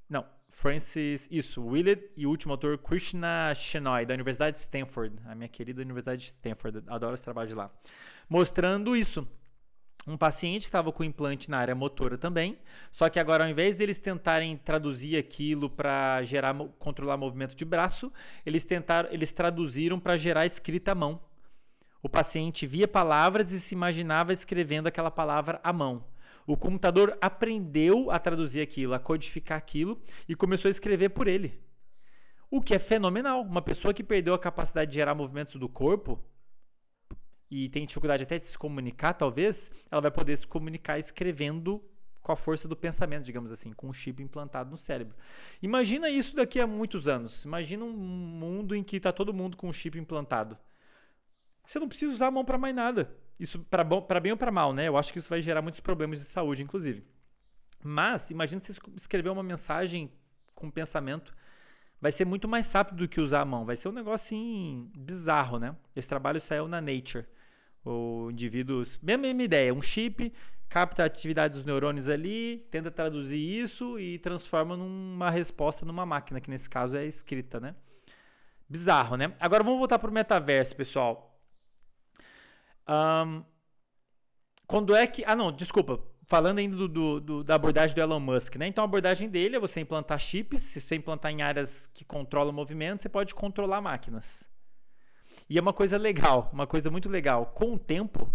Não, Francis, isso, Willett. E o último autor, Krishna Shenoy, da Universidade de Stanford. A minha querida Universidade de Stanford. Adoro esse trabalho de lá. Mostrando isso um paciente estava com implante na área motora também, só que agora ao invés deles tentarem traduzir aquilo para gerar controlar movimento de braço, eles tentaram, eles traduziram para gerar escrita à mão. O paciente via palavras e se imaginava escrevendo aquela palavra à mão. O computador aprendeu a traduzir aquilo, a codificar aquilo e começou a escrever por ele. O que é fenomenal. Uma pessoa que perdeu a capacidade de gerar movimentos do corpo, e tem dificuldade até de se comunicar, talvez, ela vai poder se comunicar escrevendo com a força do pensamento, digamos assim, com um chip implantado no cérebro. Imagina isso daqui a muitos anos. Imagina um mundo em que está todo mundo com um chip implantado. Você não precisa usar a mão para mais nada. Isso para bem ou para mal, né? Eu acho que isso vai gerar muitos problemas de saúde, inclusive. Mas imagina você escrever uma mensagem com pensamento vai ser muito mais rápido do que usar a mão. Vai ser um negócio assim bizarro, né? Esse trabalho saiu na Nature. O indivíduo, mesma, mesma ideia, um chip capta a atividade dos neurônios ali, tenta traduzir isso e transforma numa resposta numa máquina, que nesse caso é escrita, né? Bizarro, né? Agora vamos voltar para o metaverso, pessoal. Um, quando é que. Ah, não, desculpa. Falando ainda do, do, do, da abordagem do Elon Musk, né? Então a abordagem dele é você implantar chips. Se você implantar em áreas que controlam o movimento, você pode controlar máquinas. E é uma coisa legal, uma coisa muito legal. Com o tempo,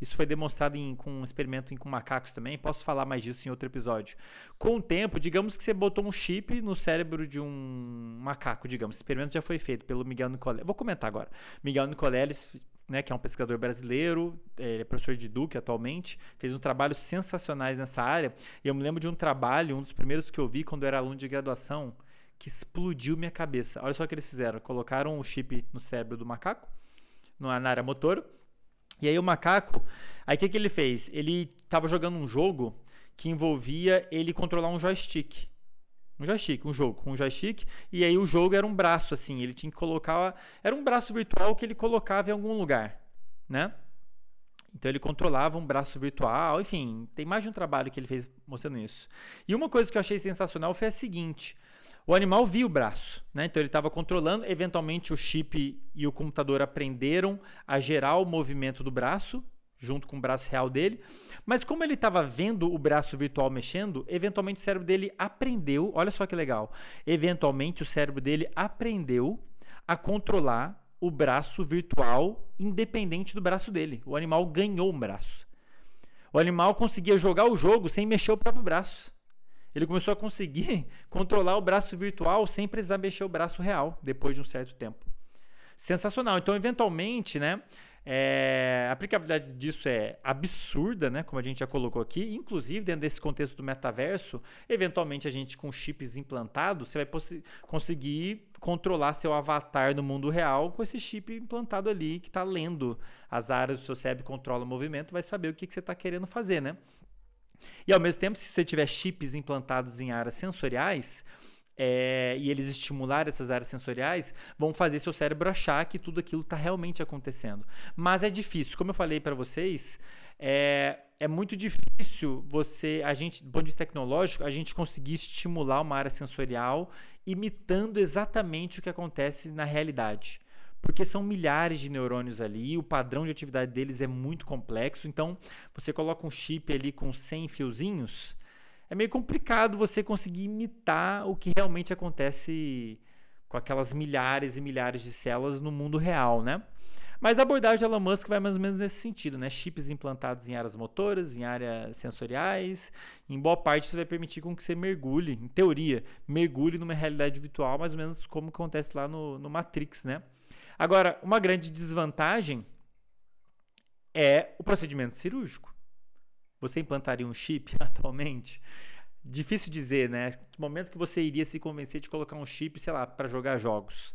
isso foi demonstrado em, com um experimento em, com macacos também. Posso falar mais disso em outro episódio. Com o tempo, digamos que você botou um chip no cérebro de um macaco, digamos. Esse experimento já foi feito pelo Miguel Nicoleles. Vou comentar agora. Miguel Nicoleles, né, que é um pesquisador brasileiro, ele é professor de Duke atualmente, fez um trabalho sensacionais nessa área. E eu me lembro de um trabalho, um dos primeiros que eu vi quando eu era aluno de graduação, que explodiu minha cabeça. Olha só o que eles fizeram. Colocaram o chip no cérebro do macaco, na área motor e aí o macaco, aí o que, que ele fez? Ele estava jogando um jogo que envolvia ele controlar um joystick. Um joystick, um jogo um joystick, e aí o jogo era um braço assim, ele tinha que colocar, era um braço virtual que ele colocava em algum lugar, né? Então ele controlava um braço virtual, enfim, tem mais de um trabalho que ele fez mostrando isso. E uma coisa que eu achei sensacional foi a seguinte: o animal viu o braço, né? Então ele estava controlando. Eventualmente o chip e o computador aprenderam a gerar o movimento do braço junto com o braço real dele. Mas como ele estava vendo o braço virtual mexendo, eventualmente o cérebro dele aprendeu. Olha só que legal. Eventualmente o cérebro dele aprendeu a controlar o braço virtual independente do braço dele. O animal ganhou um braço. O animal conseguia jogar o jogo sem mexer o próprio braço. Ele começou a conseguir controlar o braço virtual sem precisar mexer o braço real depois de um certo tempo. Sensacional. Então, eventualmente, né? É, a aplicabilidade disso é absurda, né? Como a gente já colocou aqui. Inclusive, dentro desse contexto do metaverso, eventualmente a gente com chips implantados, você vai conseguir controlar seu avatar no mundo real com esse chip implantado ali que está lendo as áreas do seu cérebro, controla o movimento, vai saber o que, que você está querendo fazer, né? E ao mesmo tempo, se você tiver chips implantados em áreas sensoriais, é, e eles estimularem essas áreas sensoriais, vão fazer seu cérebro achar que tudo aquilo está realmente acontecendo. Mas é difícil, como eu falei para vocês, é, é muito difícil você, a gente, do ponto de vista tecnológico, a gente conseguir estimular uma área sensorial imitando exatamente o que acontece na realidade porque são milhares de neurônios ali, o padrão de atividade deles é muito complexo. Então, você coloca um chip ali com 100 fiozinhos, é meio complicado você conseguir imitar o que realmente acontece com aquelas milhares e milhares de células no mundo real, né? Mas a abordagem do Elon Musk vai mais ou menos nesse sentido, né? Chips implantados em áreas motoras, em áreas sensoriais. Em boa parte, isso vai permitir com que você mergulhe, em teoria, mergulhe numa realidade virtual, mais ou menos como acontece lá no, no Matrix, né? Agora, uma grande desvantagem é o procedimento cirúrgico. Você implantaria um chip atualmente? Difícil dizer, né? Que momento que você iria se convencer de colocar um chip, sei lá, para jogar jogos?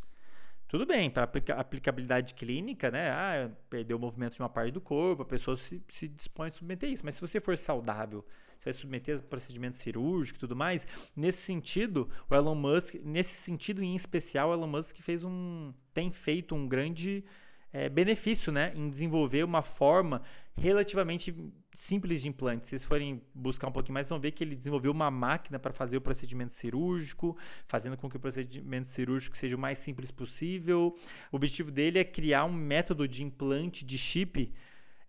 Tudo bem, para aplica aplicabilidade clínica, né? Ah, perdeu o movimento de uma parte do corpo, a pessoa se, se dispõe a submeter isso. Mas se você for saudável, você vai submeter a procedimento cirúrgico e tudo mais. Nesse sentido, o Elon Musk, nesse sentido em especial, o Elon Musk fez um, tem feito um grande é, benefício né, em desenvolver uma forma relativamente simples de implante. Se vocês forem buscar um pouquinho mais, vão ver que ele desenvolveu uma máquina para fazer o procedimento cirúrgico, fazendo com que o procedimento cirúrgico seja o mais simples possível. O objetivo dele é criar um método de implante de chip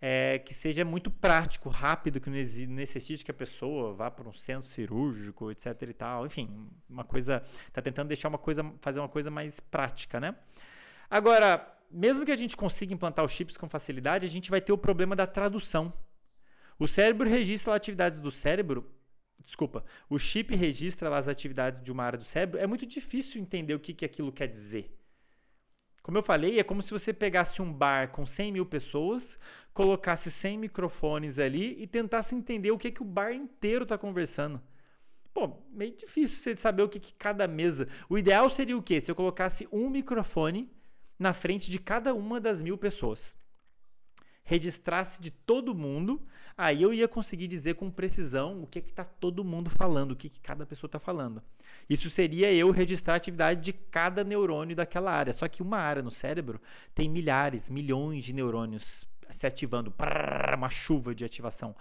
é, que seja muito prático, rápido, que não necessite que a pessoa vá para um centro cirúrgico, etc e tal. Enfim, uma coisa, está tentando deixar uma coisa, fazer uma coisa mais prática, né? Agora, mesmo que a gente consiga implantar os chips com facilidade, a gente vai ter o problema da tradução. O cérebro registra as atividades do cérebro. Desculpa, o chip registra as atividades de uma área do cérebro. É muito difícil entender o que, que aquilo quer dizer. Como eu falei, é como se você pegasse um bar com 100 mil pessoas, colocasse 100 microfones ali e tentasse entender o que, que o bar inteiro está conversando. Pô, meio difícil você saber o que, que cada mesa. O ideal seria o quê? Se eu colocasse um microfone na frente de cada uma das mil pessoas. Registrasse de todo mundo Aí eu ia conseguir dizer com precisão o que está todo mundo falando, o que, que cada pessoa está falando. Isso seria eu registrar a atividade de cada neurônio daquela área. Só que uma área no cérebro tem milhares, milhões de neurônios se ativando, uma chuva de ativação.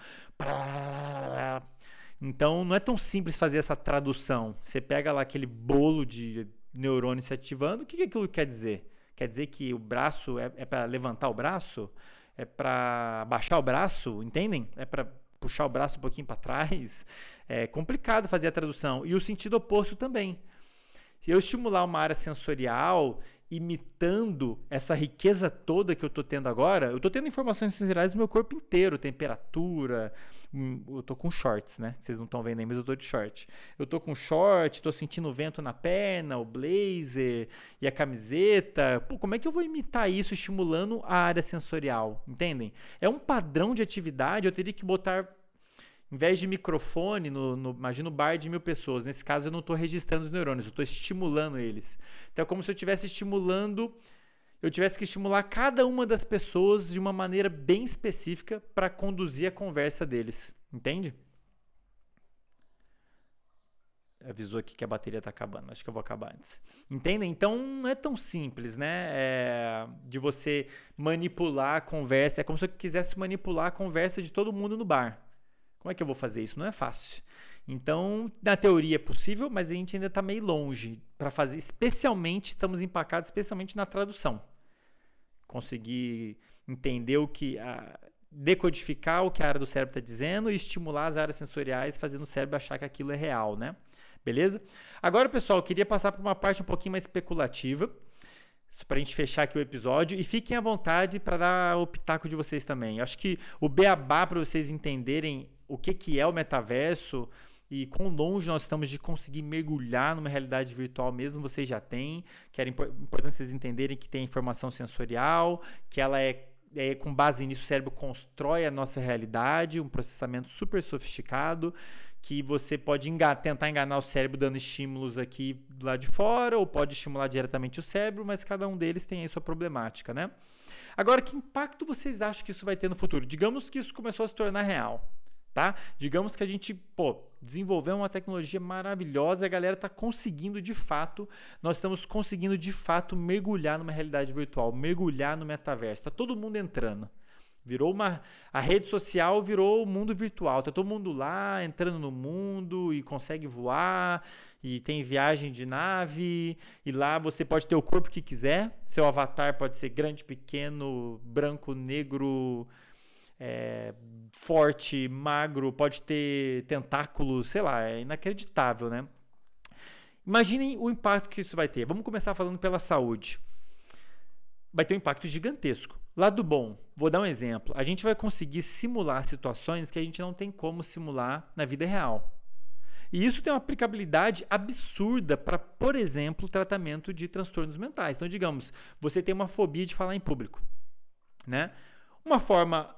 Então não é tão simples fazer essa tradução. Você pega lá aquele bolo de neurônios se ativando, o que, que aquilo quer dizer? Quer dizer que o braço é, é para levantar o braço? É para baixar o braço, entendem? É para puxar o braço um pouquinho para trás. É complicado fazer a tradução. E o sentido oposto também. Se eu estimular uma área sensorial imitando essa riqueza toda que eu estou tendo agora, eu estou tendo informações sensoriais do meu corpo inteiro, temperatura. Eu estou com shorts, né? Vocês não estão vendo aí, mas eu estou de short. Eu estou com short, estou sentindo o vento na perna, o blazer e a camiseta. Pô, como é que eu vou imitar isso estimulando a área sensorial? Entendem? É um padrão de atividade, eu teria que botar em vez de microfone, no, no, imagina um bar de mil pessoas. Nesse caso, eu não estou registrando os neurônios, eu estou estimulando eles. Então, é como se eu estivesse estimulando, eu tivesse que estimular cada uma das pessoas de uma maneira bem específica para conduzir a conversa deles. Entende? Avisou aqui que a bateria está acabando, acho que eu vou acabar antes. Entendem? Então não é tão simples, né? É, de você manipular a conversa. É como se eu quisesse manipular a conversa de todo mundo no bar. Como é que eu vou fazer isso? Não é fácil. Então, na teoria é possível, mas a gente ainda está meio longe para fazer. Especialmente, estamos empacados, especialmente na tradução. Conseguir entender o que. A, decodificar o que a área do cérebro está dizendo e estimular as áreas sensoriais, fazendo o cérebro achar que aquilo é real, né? Beleza? Agora, pessoal, eu queria passar para uma parte um pouquinho mais especulativa para a gente fechar aqui o episódio. E fiquem à vontade para dar o pitaco de vocês também. Eu acho que o beabá para vocês entenderem o que, que é o metaverso e quão longe nós estamos de conseguir mergulhar numa realidade virtual mesmo, vocês já têm, que importante vocês entenderem que tem informação sensorial, que ela é, é com base nisso o cérebro constrói a nossa realidade, um processamento super sofisticado, que você pode tentar enganar o cérebro dando estímulos aqui do lado de fora, ou pode estimular diretamente o cérebro, mas cada um deles tem aí sua problemática, né? Agora, que impacto vocês acham que isso vai ter no futuro? Digamos que isso começou a se tornar real tá? Digamos que a gente, pô, desenvolveu uma tecnologia maravilhosa a galera está conseguindo de fato, nós estamos conseguindo de fato mergulhar numa realidade virtual, mergulhar no metaverso. Está todo mundo entrando. Virou uma. A rede social virou o mundo virtual. Tá todo mundo lá entrando no mundo e consegue voar. E tem viagem de nave. E lá você pode ter o corpo que quiser. Seu avatar pode ser grande, pequeno, branco, negro, é, forte, magro, pode ter tentáculos, sei lá, é inacreditável, né? Imaginem o impacto que isso vai ter. Vamos começar falando pela saúde. Vai ter um impacto gigantesco. Lado bom, vou dar um exemplo. A gente vai conseguir simular situações que a gente não tem como simular na vida real. E isso tem uma aplicabilidade absurda para, por exemplo, tratamento de transtornos mentais. Então, digamos, você tem uma fobia de falar em público, né? Uma forma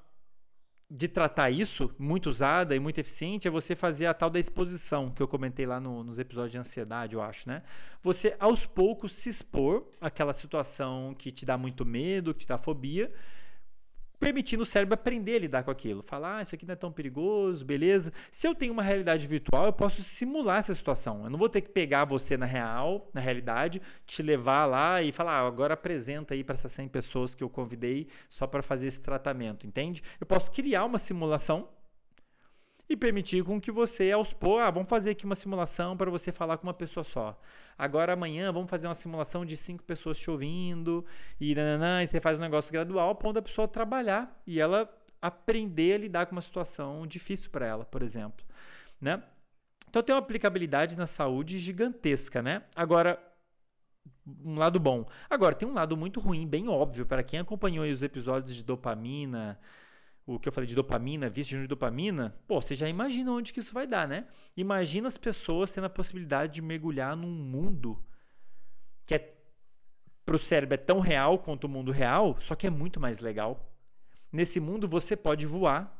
de tratar isso, muito usada e muito eficiente, é você fazer a tal da exposição, que eu comentei lá no, nos episódios de ansiedade, eu acho, né? Você, aos poucos, se expor àquela situação que te dá muito medo, que te dá fobia, permitindo o cérebro aprender a lidar com aquilo. Falar, ah, isso aqui não é tão perigoso, beleza. Se eu tenho uma realidade virtual, eu posso simular essa situação. Eu não vou ter que pegar você na real, na realidade, te levar lá e falar, ah, agora apresenta aí para essas 100 pessoas que eu convidei só para fazer esse tratamento, entende? Eu posso criar uma simulação e permitir com que você, aos poucos, ah, vamos fazer aqui uma simulação para você falar com uma pessoa só. Agora amanhã vamos fazer uma simulação de cinco pessoas te ouvindo e, nananã, e você faz um negócio gradual, ponto da pessoa trabalhar e ela aprender a lidar com uma situação difícil para ela, por exemplo, né? Então tem uma aplicabilidade na saúde gigantesca, né? Agora um lado bom. Agora tem um lado muito ruim, bem óbvio para quem acompanhou os episódios de dopamina, o que eu falei de dopamina, vício de dopamina, pô, você já imagina onde que isso vai dar, né? Imagina as pessoas tendo a possibilidade de mergulhar num mundo que é para o cérebro é tão real quanto o mundo real, só que é muito mais legal. Nesse mundo você pode voar.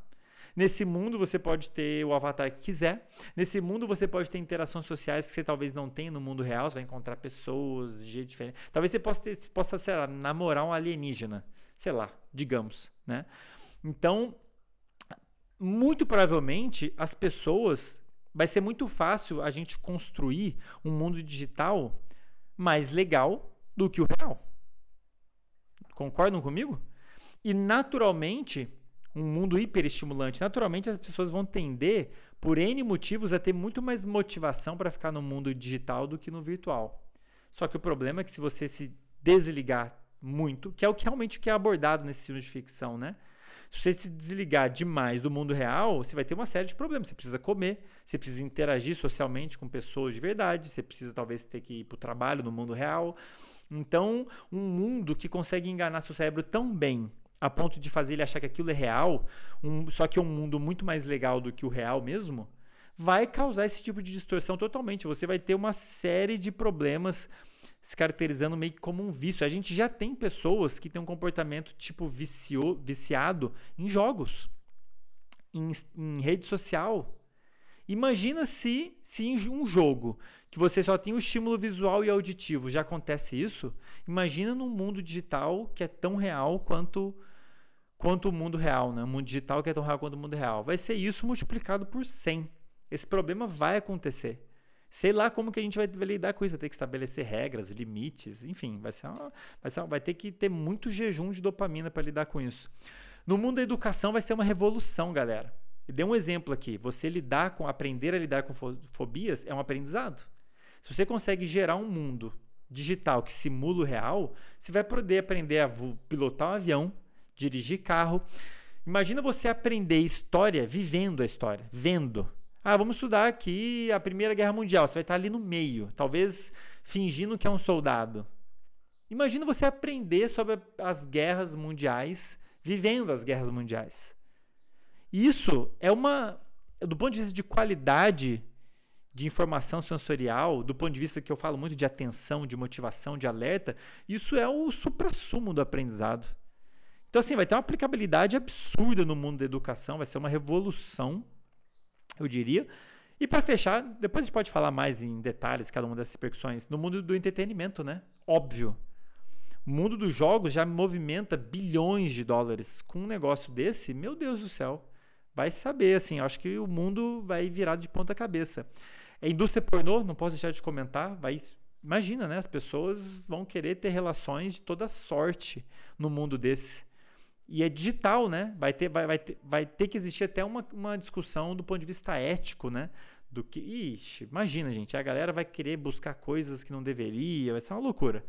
Nesse mundo você pode ter o avatar que quiser. Nesse mundo você pode ter interações sociais que você talvez não tenha no mundo real. Você vai encontrar pessoas de jeito diferente. Talvez você possa, ter, possa sei lá, namorar um alienígena. Sei lá, digamos, né? Então, muito provavelmente as pessoas vai ser muito fácil a gente construir um mundo digital mais legal do que o real. Concordam comigo? E naturalmente, um mundo hiperestimulante, naturalmente as pessoas vão tender, por N motivos, a ter muito mais motivação para ficar no mundo digital do que no virtual. Só que o problema é que se você se desligar muito, que é o que realmente é abordado nesse filme de ficção, né? Se você se desligar demais do mundo real, você vai ter uma série de problemas. Você precisa comer, você precisa interagir socialmente com pessoas de verdade, você precisa talvez ter que ir para o trabalho no mundo real. Então, um mundo que consegue enganar seu cérebro tão bem a ponto de fazer ele achar que aquilo é real, um, só que é um mundo muito mais legal do que o real mesmo, vai causar esse tipo de distorção totalmente. Você vai ter uma série de problemas se caracterizando meio que como um vício. A gente já tem pessoas que têm um comportamento tipo vicio, viciado em jogos, em, em rede social. Imagina se, se em um jogo que você só tem o estímulo visual e auditivo já acontece isso. Imagina num mundo digital que é tão real quanto quanto o mundo real, né? O mundo digital que é tão real quanto o mundo real. Vai ser isso multiplicado por 100. Esse problema vai acontecer. Sei lá como que a gente vai, lidar com isso, vai ter que estabelecer regras, limites, enfim, vai ser, uma, vai, ser uma, vai ter que ter muito jejum de dopamina para lidar com isso. No mundo da educação vai ser uma revolução, galera. E dei um exemplo aqui. Você lidar com, aprender a lidar com fobias é um aprendizado. Se você consegue gerar um mundo digital que simula o real, você vai poder aprender a pilotar um avião, dirigir carro. Imagina você aprender história vivendo a história, vendo. Ah, vamos estudar aqui a Primeira Guerra Mundial. Você vai estar ali no meio, talvez fingindo que é um soldado. Imagina você aprender sobre as guerras mundiais, vivendo as guerras mundiais. Isso é uma, do ponto de vista de qualidade de informação sensorial, do ponto de vista que eu falo muito de atenção, de motivação, de alerta, isso é o supra-sumo do aprendizado. Então, assim, vai ter uma aplicabilidade absurda no mundo da educação, vai ser uma revolução eu diria. E para fechar, depois a gente pode falar mais em detalhes cada uma dessas repercussões. No mundo do entretenimento, né? Óbvio. O mundo dos jogos já movimenta bilhões de dólares. Com um negócio desse, meu Deus do céu. Vai saber, assim, acho que o mundo vai virar de ponta cabeça. A indústria pornô, não posso deixar de comentar, vai imagina, né? As pessoas vão querer ter relações de toda sorte no mundo desse. E é digital, né? Vai ter, vai, vai, ter, vai ter que existir até uma, uma discussão do ponto de vista ético, né? Do que. Ixi, imagina, gente. A galera vai querer buscar coisas que não deveria, vai ser uma loucura.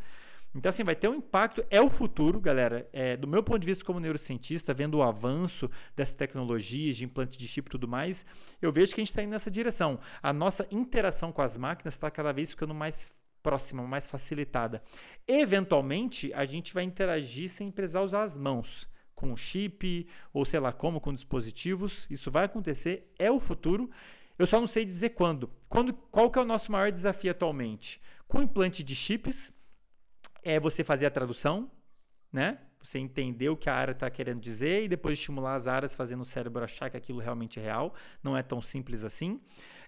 Então, assim, vai ter um impacto. É o futuro, galera. É, do meu ponto de vista como neurocientista, vendo o avanço dessas tecnologias de implante de chip e tudo mais, eu vejo que a gente está indo nessa direção. A nossa interação com as máquinas está cada vez ficando mais próxima, mais facilitada. Eventualmente, a gente vai interagir sem precisar usar as mãos com chip ou sei lá como, com dispositivos. Isso vai acontecer, é o futuro. Eu só não sei dizer quando. quando qual que é o nosso maior desafio atualmente? Com implante de chips, é você fazer a tradução, né? Você entender o que a área está querendo dizer e depois estimular as áreas fazendo o cérebro achar que aquilo realmente é real. Não é tão simples assim.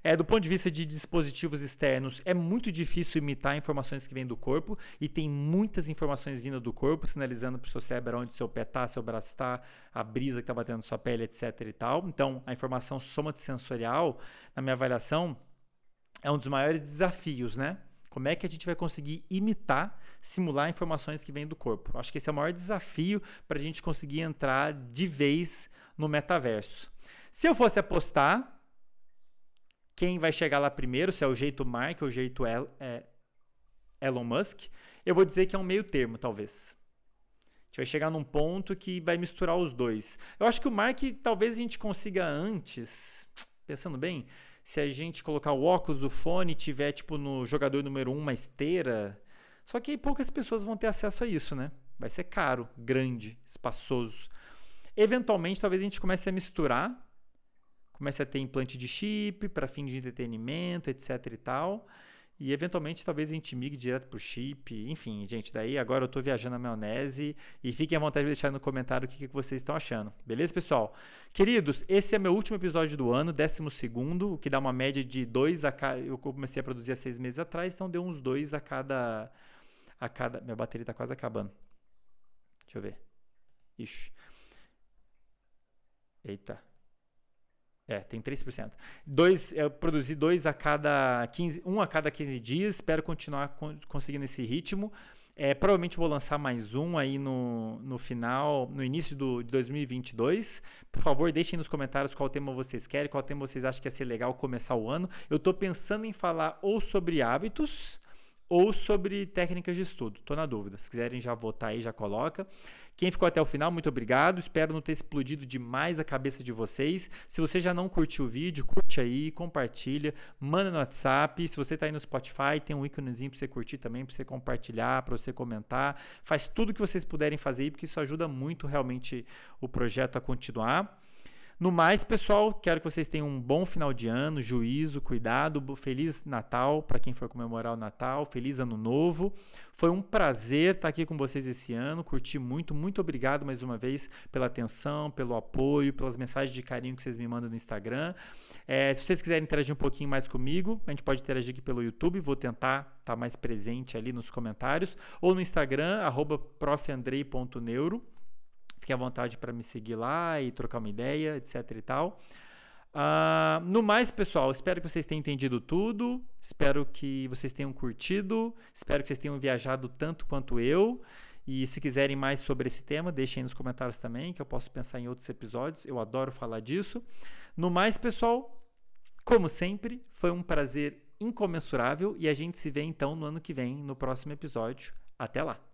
É, do ponto de vista de dispositivos externos, é muito difícil imitar informações que vêm do corpo e tem muitas informações vindo do corpo, sinalizando para o seu cérebro onde seu pé está, seu braço está, a brisa que está batendo na sua pele, etc. e tal. Então, a informação sensorial, na minha avaliação, é um dos maiores desafios, né? Como é que a gente vai conseguir imitar, simular informações que vêm do corpo? Acho que esse é o maior desafio para a gente conseguir entrar de vez no metaverso. Se eu fosse apostar, quem vai chegar lá primeiro, se é o jeito Mark ou o jeito El, é, Elon Musk, eu vou dizer que é um meio termo, talvez. A gente vai chegar num ponto que vai misturar os dois. Eu acho que o Mark talvez a gente consiga antes, pensando bem, se a gente colocar o óculos, o fone, tiver tipo no jogador número 1 um, uma esteira. Só que aí poucas pessoas vão ter acesso a isso, né? Vai ser caro, grande, espaçoso. Eventualmente, talvez a gente comece a misturar comece a ter implante de chip para fim de entretenimento, etc e tal. E eventualmente talvez a gente migre direto para o chip. Enfim, gente, daí agora eu estou viajando na maionese. E fiquem à vontade de deixar no comentário o que, que vocês estão achando. Beleza, pessoal? Queridos, esse é meu último episódio do ano, 12 segundo, o que dá uma média de dois a cada. Eu comecei a produzir há seis meses atrás, então deu uns dois a cada. A cada. Minha bateria está quase acabando. Deixa eu ver. Ixi. Eita. É, tem 3%. Dois, eu produzi dois a cada 15, um a cada 15 dias, espero continuar conseguindo esse ritmo. É, provavelmente vou lançar mais um aí no, no final, no início do, de 2022. Por favor, deixem nos comentários qual tema vocês querem, qual tema vocês acham que ia ser legal começar o ano. Eu estou pensando em falar ou sobre hábitos ou sobre técnicas de estudo. Estou na dúvida. Se quiserem já votar aí, já coloca. Quem ficou até o final, muito obrigado. Espero não ter explodido demais a cabeça de vocês. Se você já não curtiu o vídeo, curte aí, compartilha, manda no WhatsApp. Se você está aí no Spotify, tem um íconezinho para você curtir também, para você compartilhar, para você comentar. Faz tudo que vocês puderem fazer aí, porque isso ajuda muito realmente o projeto a continuar. No mais, pessoal, quero que vocês tenham um bom final de ano, juízo, cuidado, feliz Natal para quem for comemorar o Natal, feliz Ano Novo. Foi um prazer estar aqui com vocês esse ano, curti muito, muito obrigado mais uma vez pela atenção, pelo apoio, pelas mensagens de carinho que vocês me mandam no Instagram. É, se vocês quiserem interagir um pouquinho mais comigo, a gente pode interagir aqui pelo YouTube, vou tentar estar tá mais presente ali nos comentários, ou no Instagram, profandrei.neuro. Fique à vontade para me seguir lá e trocar uma ideia, etc e tal. Uh, no mais, pessoal, espero que vocês tenham entendido tudo. Espero que vocês tenham curtido. Espero que vocês tenham viajado tanto quanto eu. E se quiserem mais sobre esse tema, deixem nos comentários também, que eu posso pensar em outros episódios. Eu adoro falar disso. No mais, pessoal, como sempre, foi um prazer incomensurável e a gente se vê então no ano que vem, no próximo episódio. Até lá!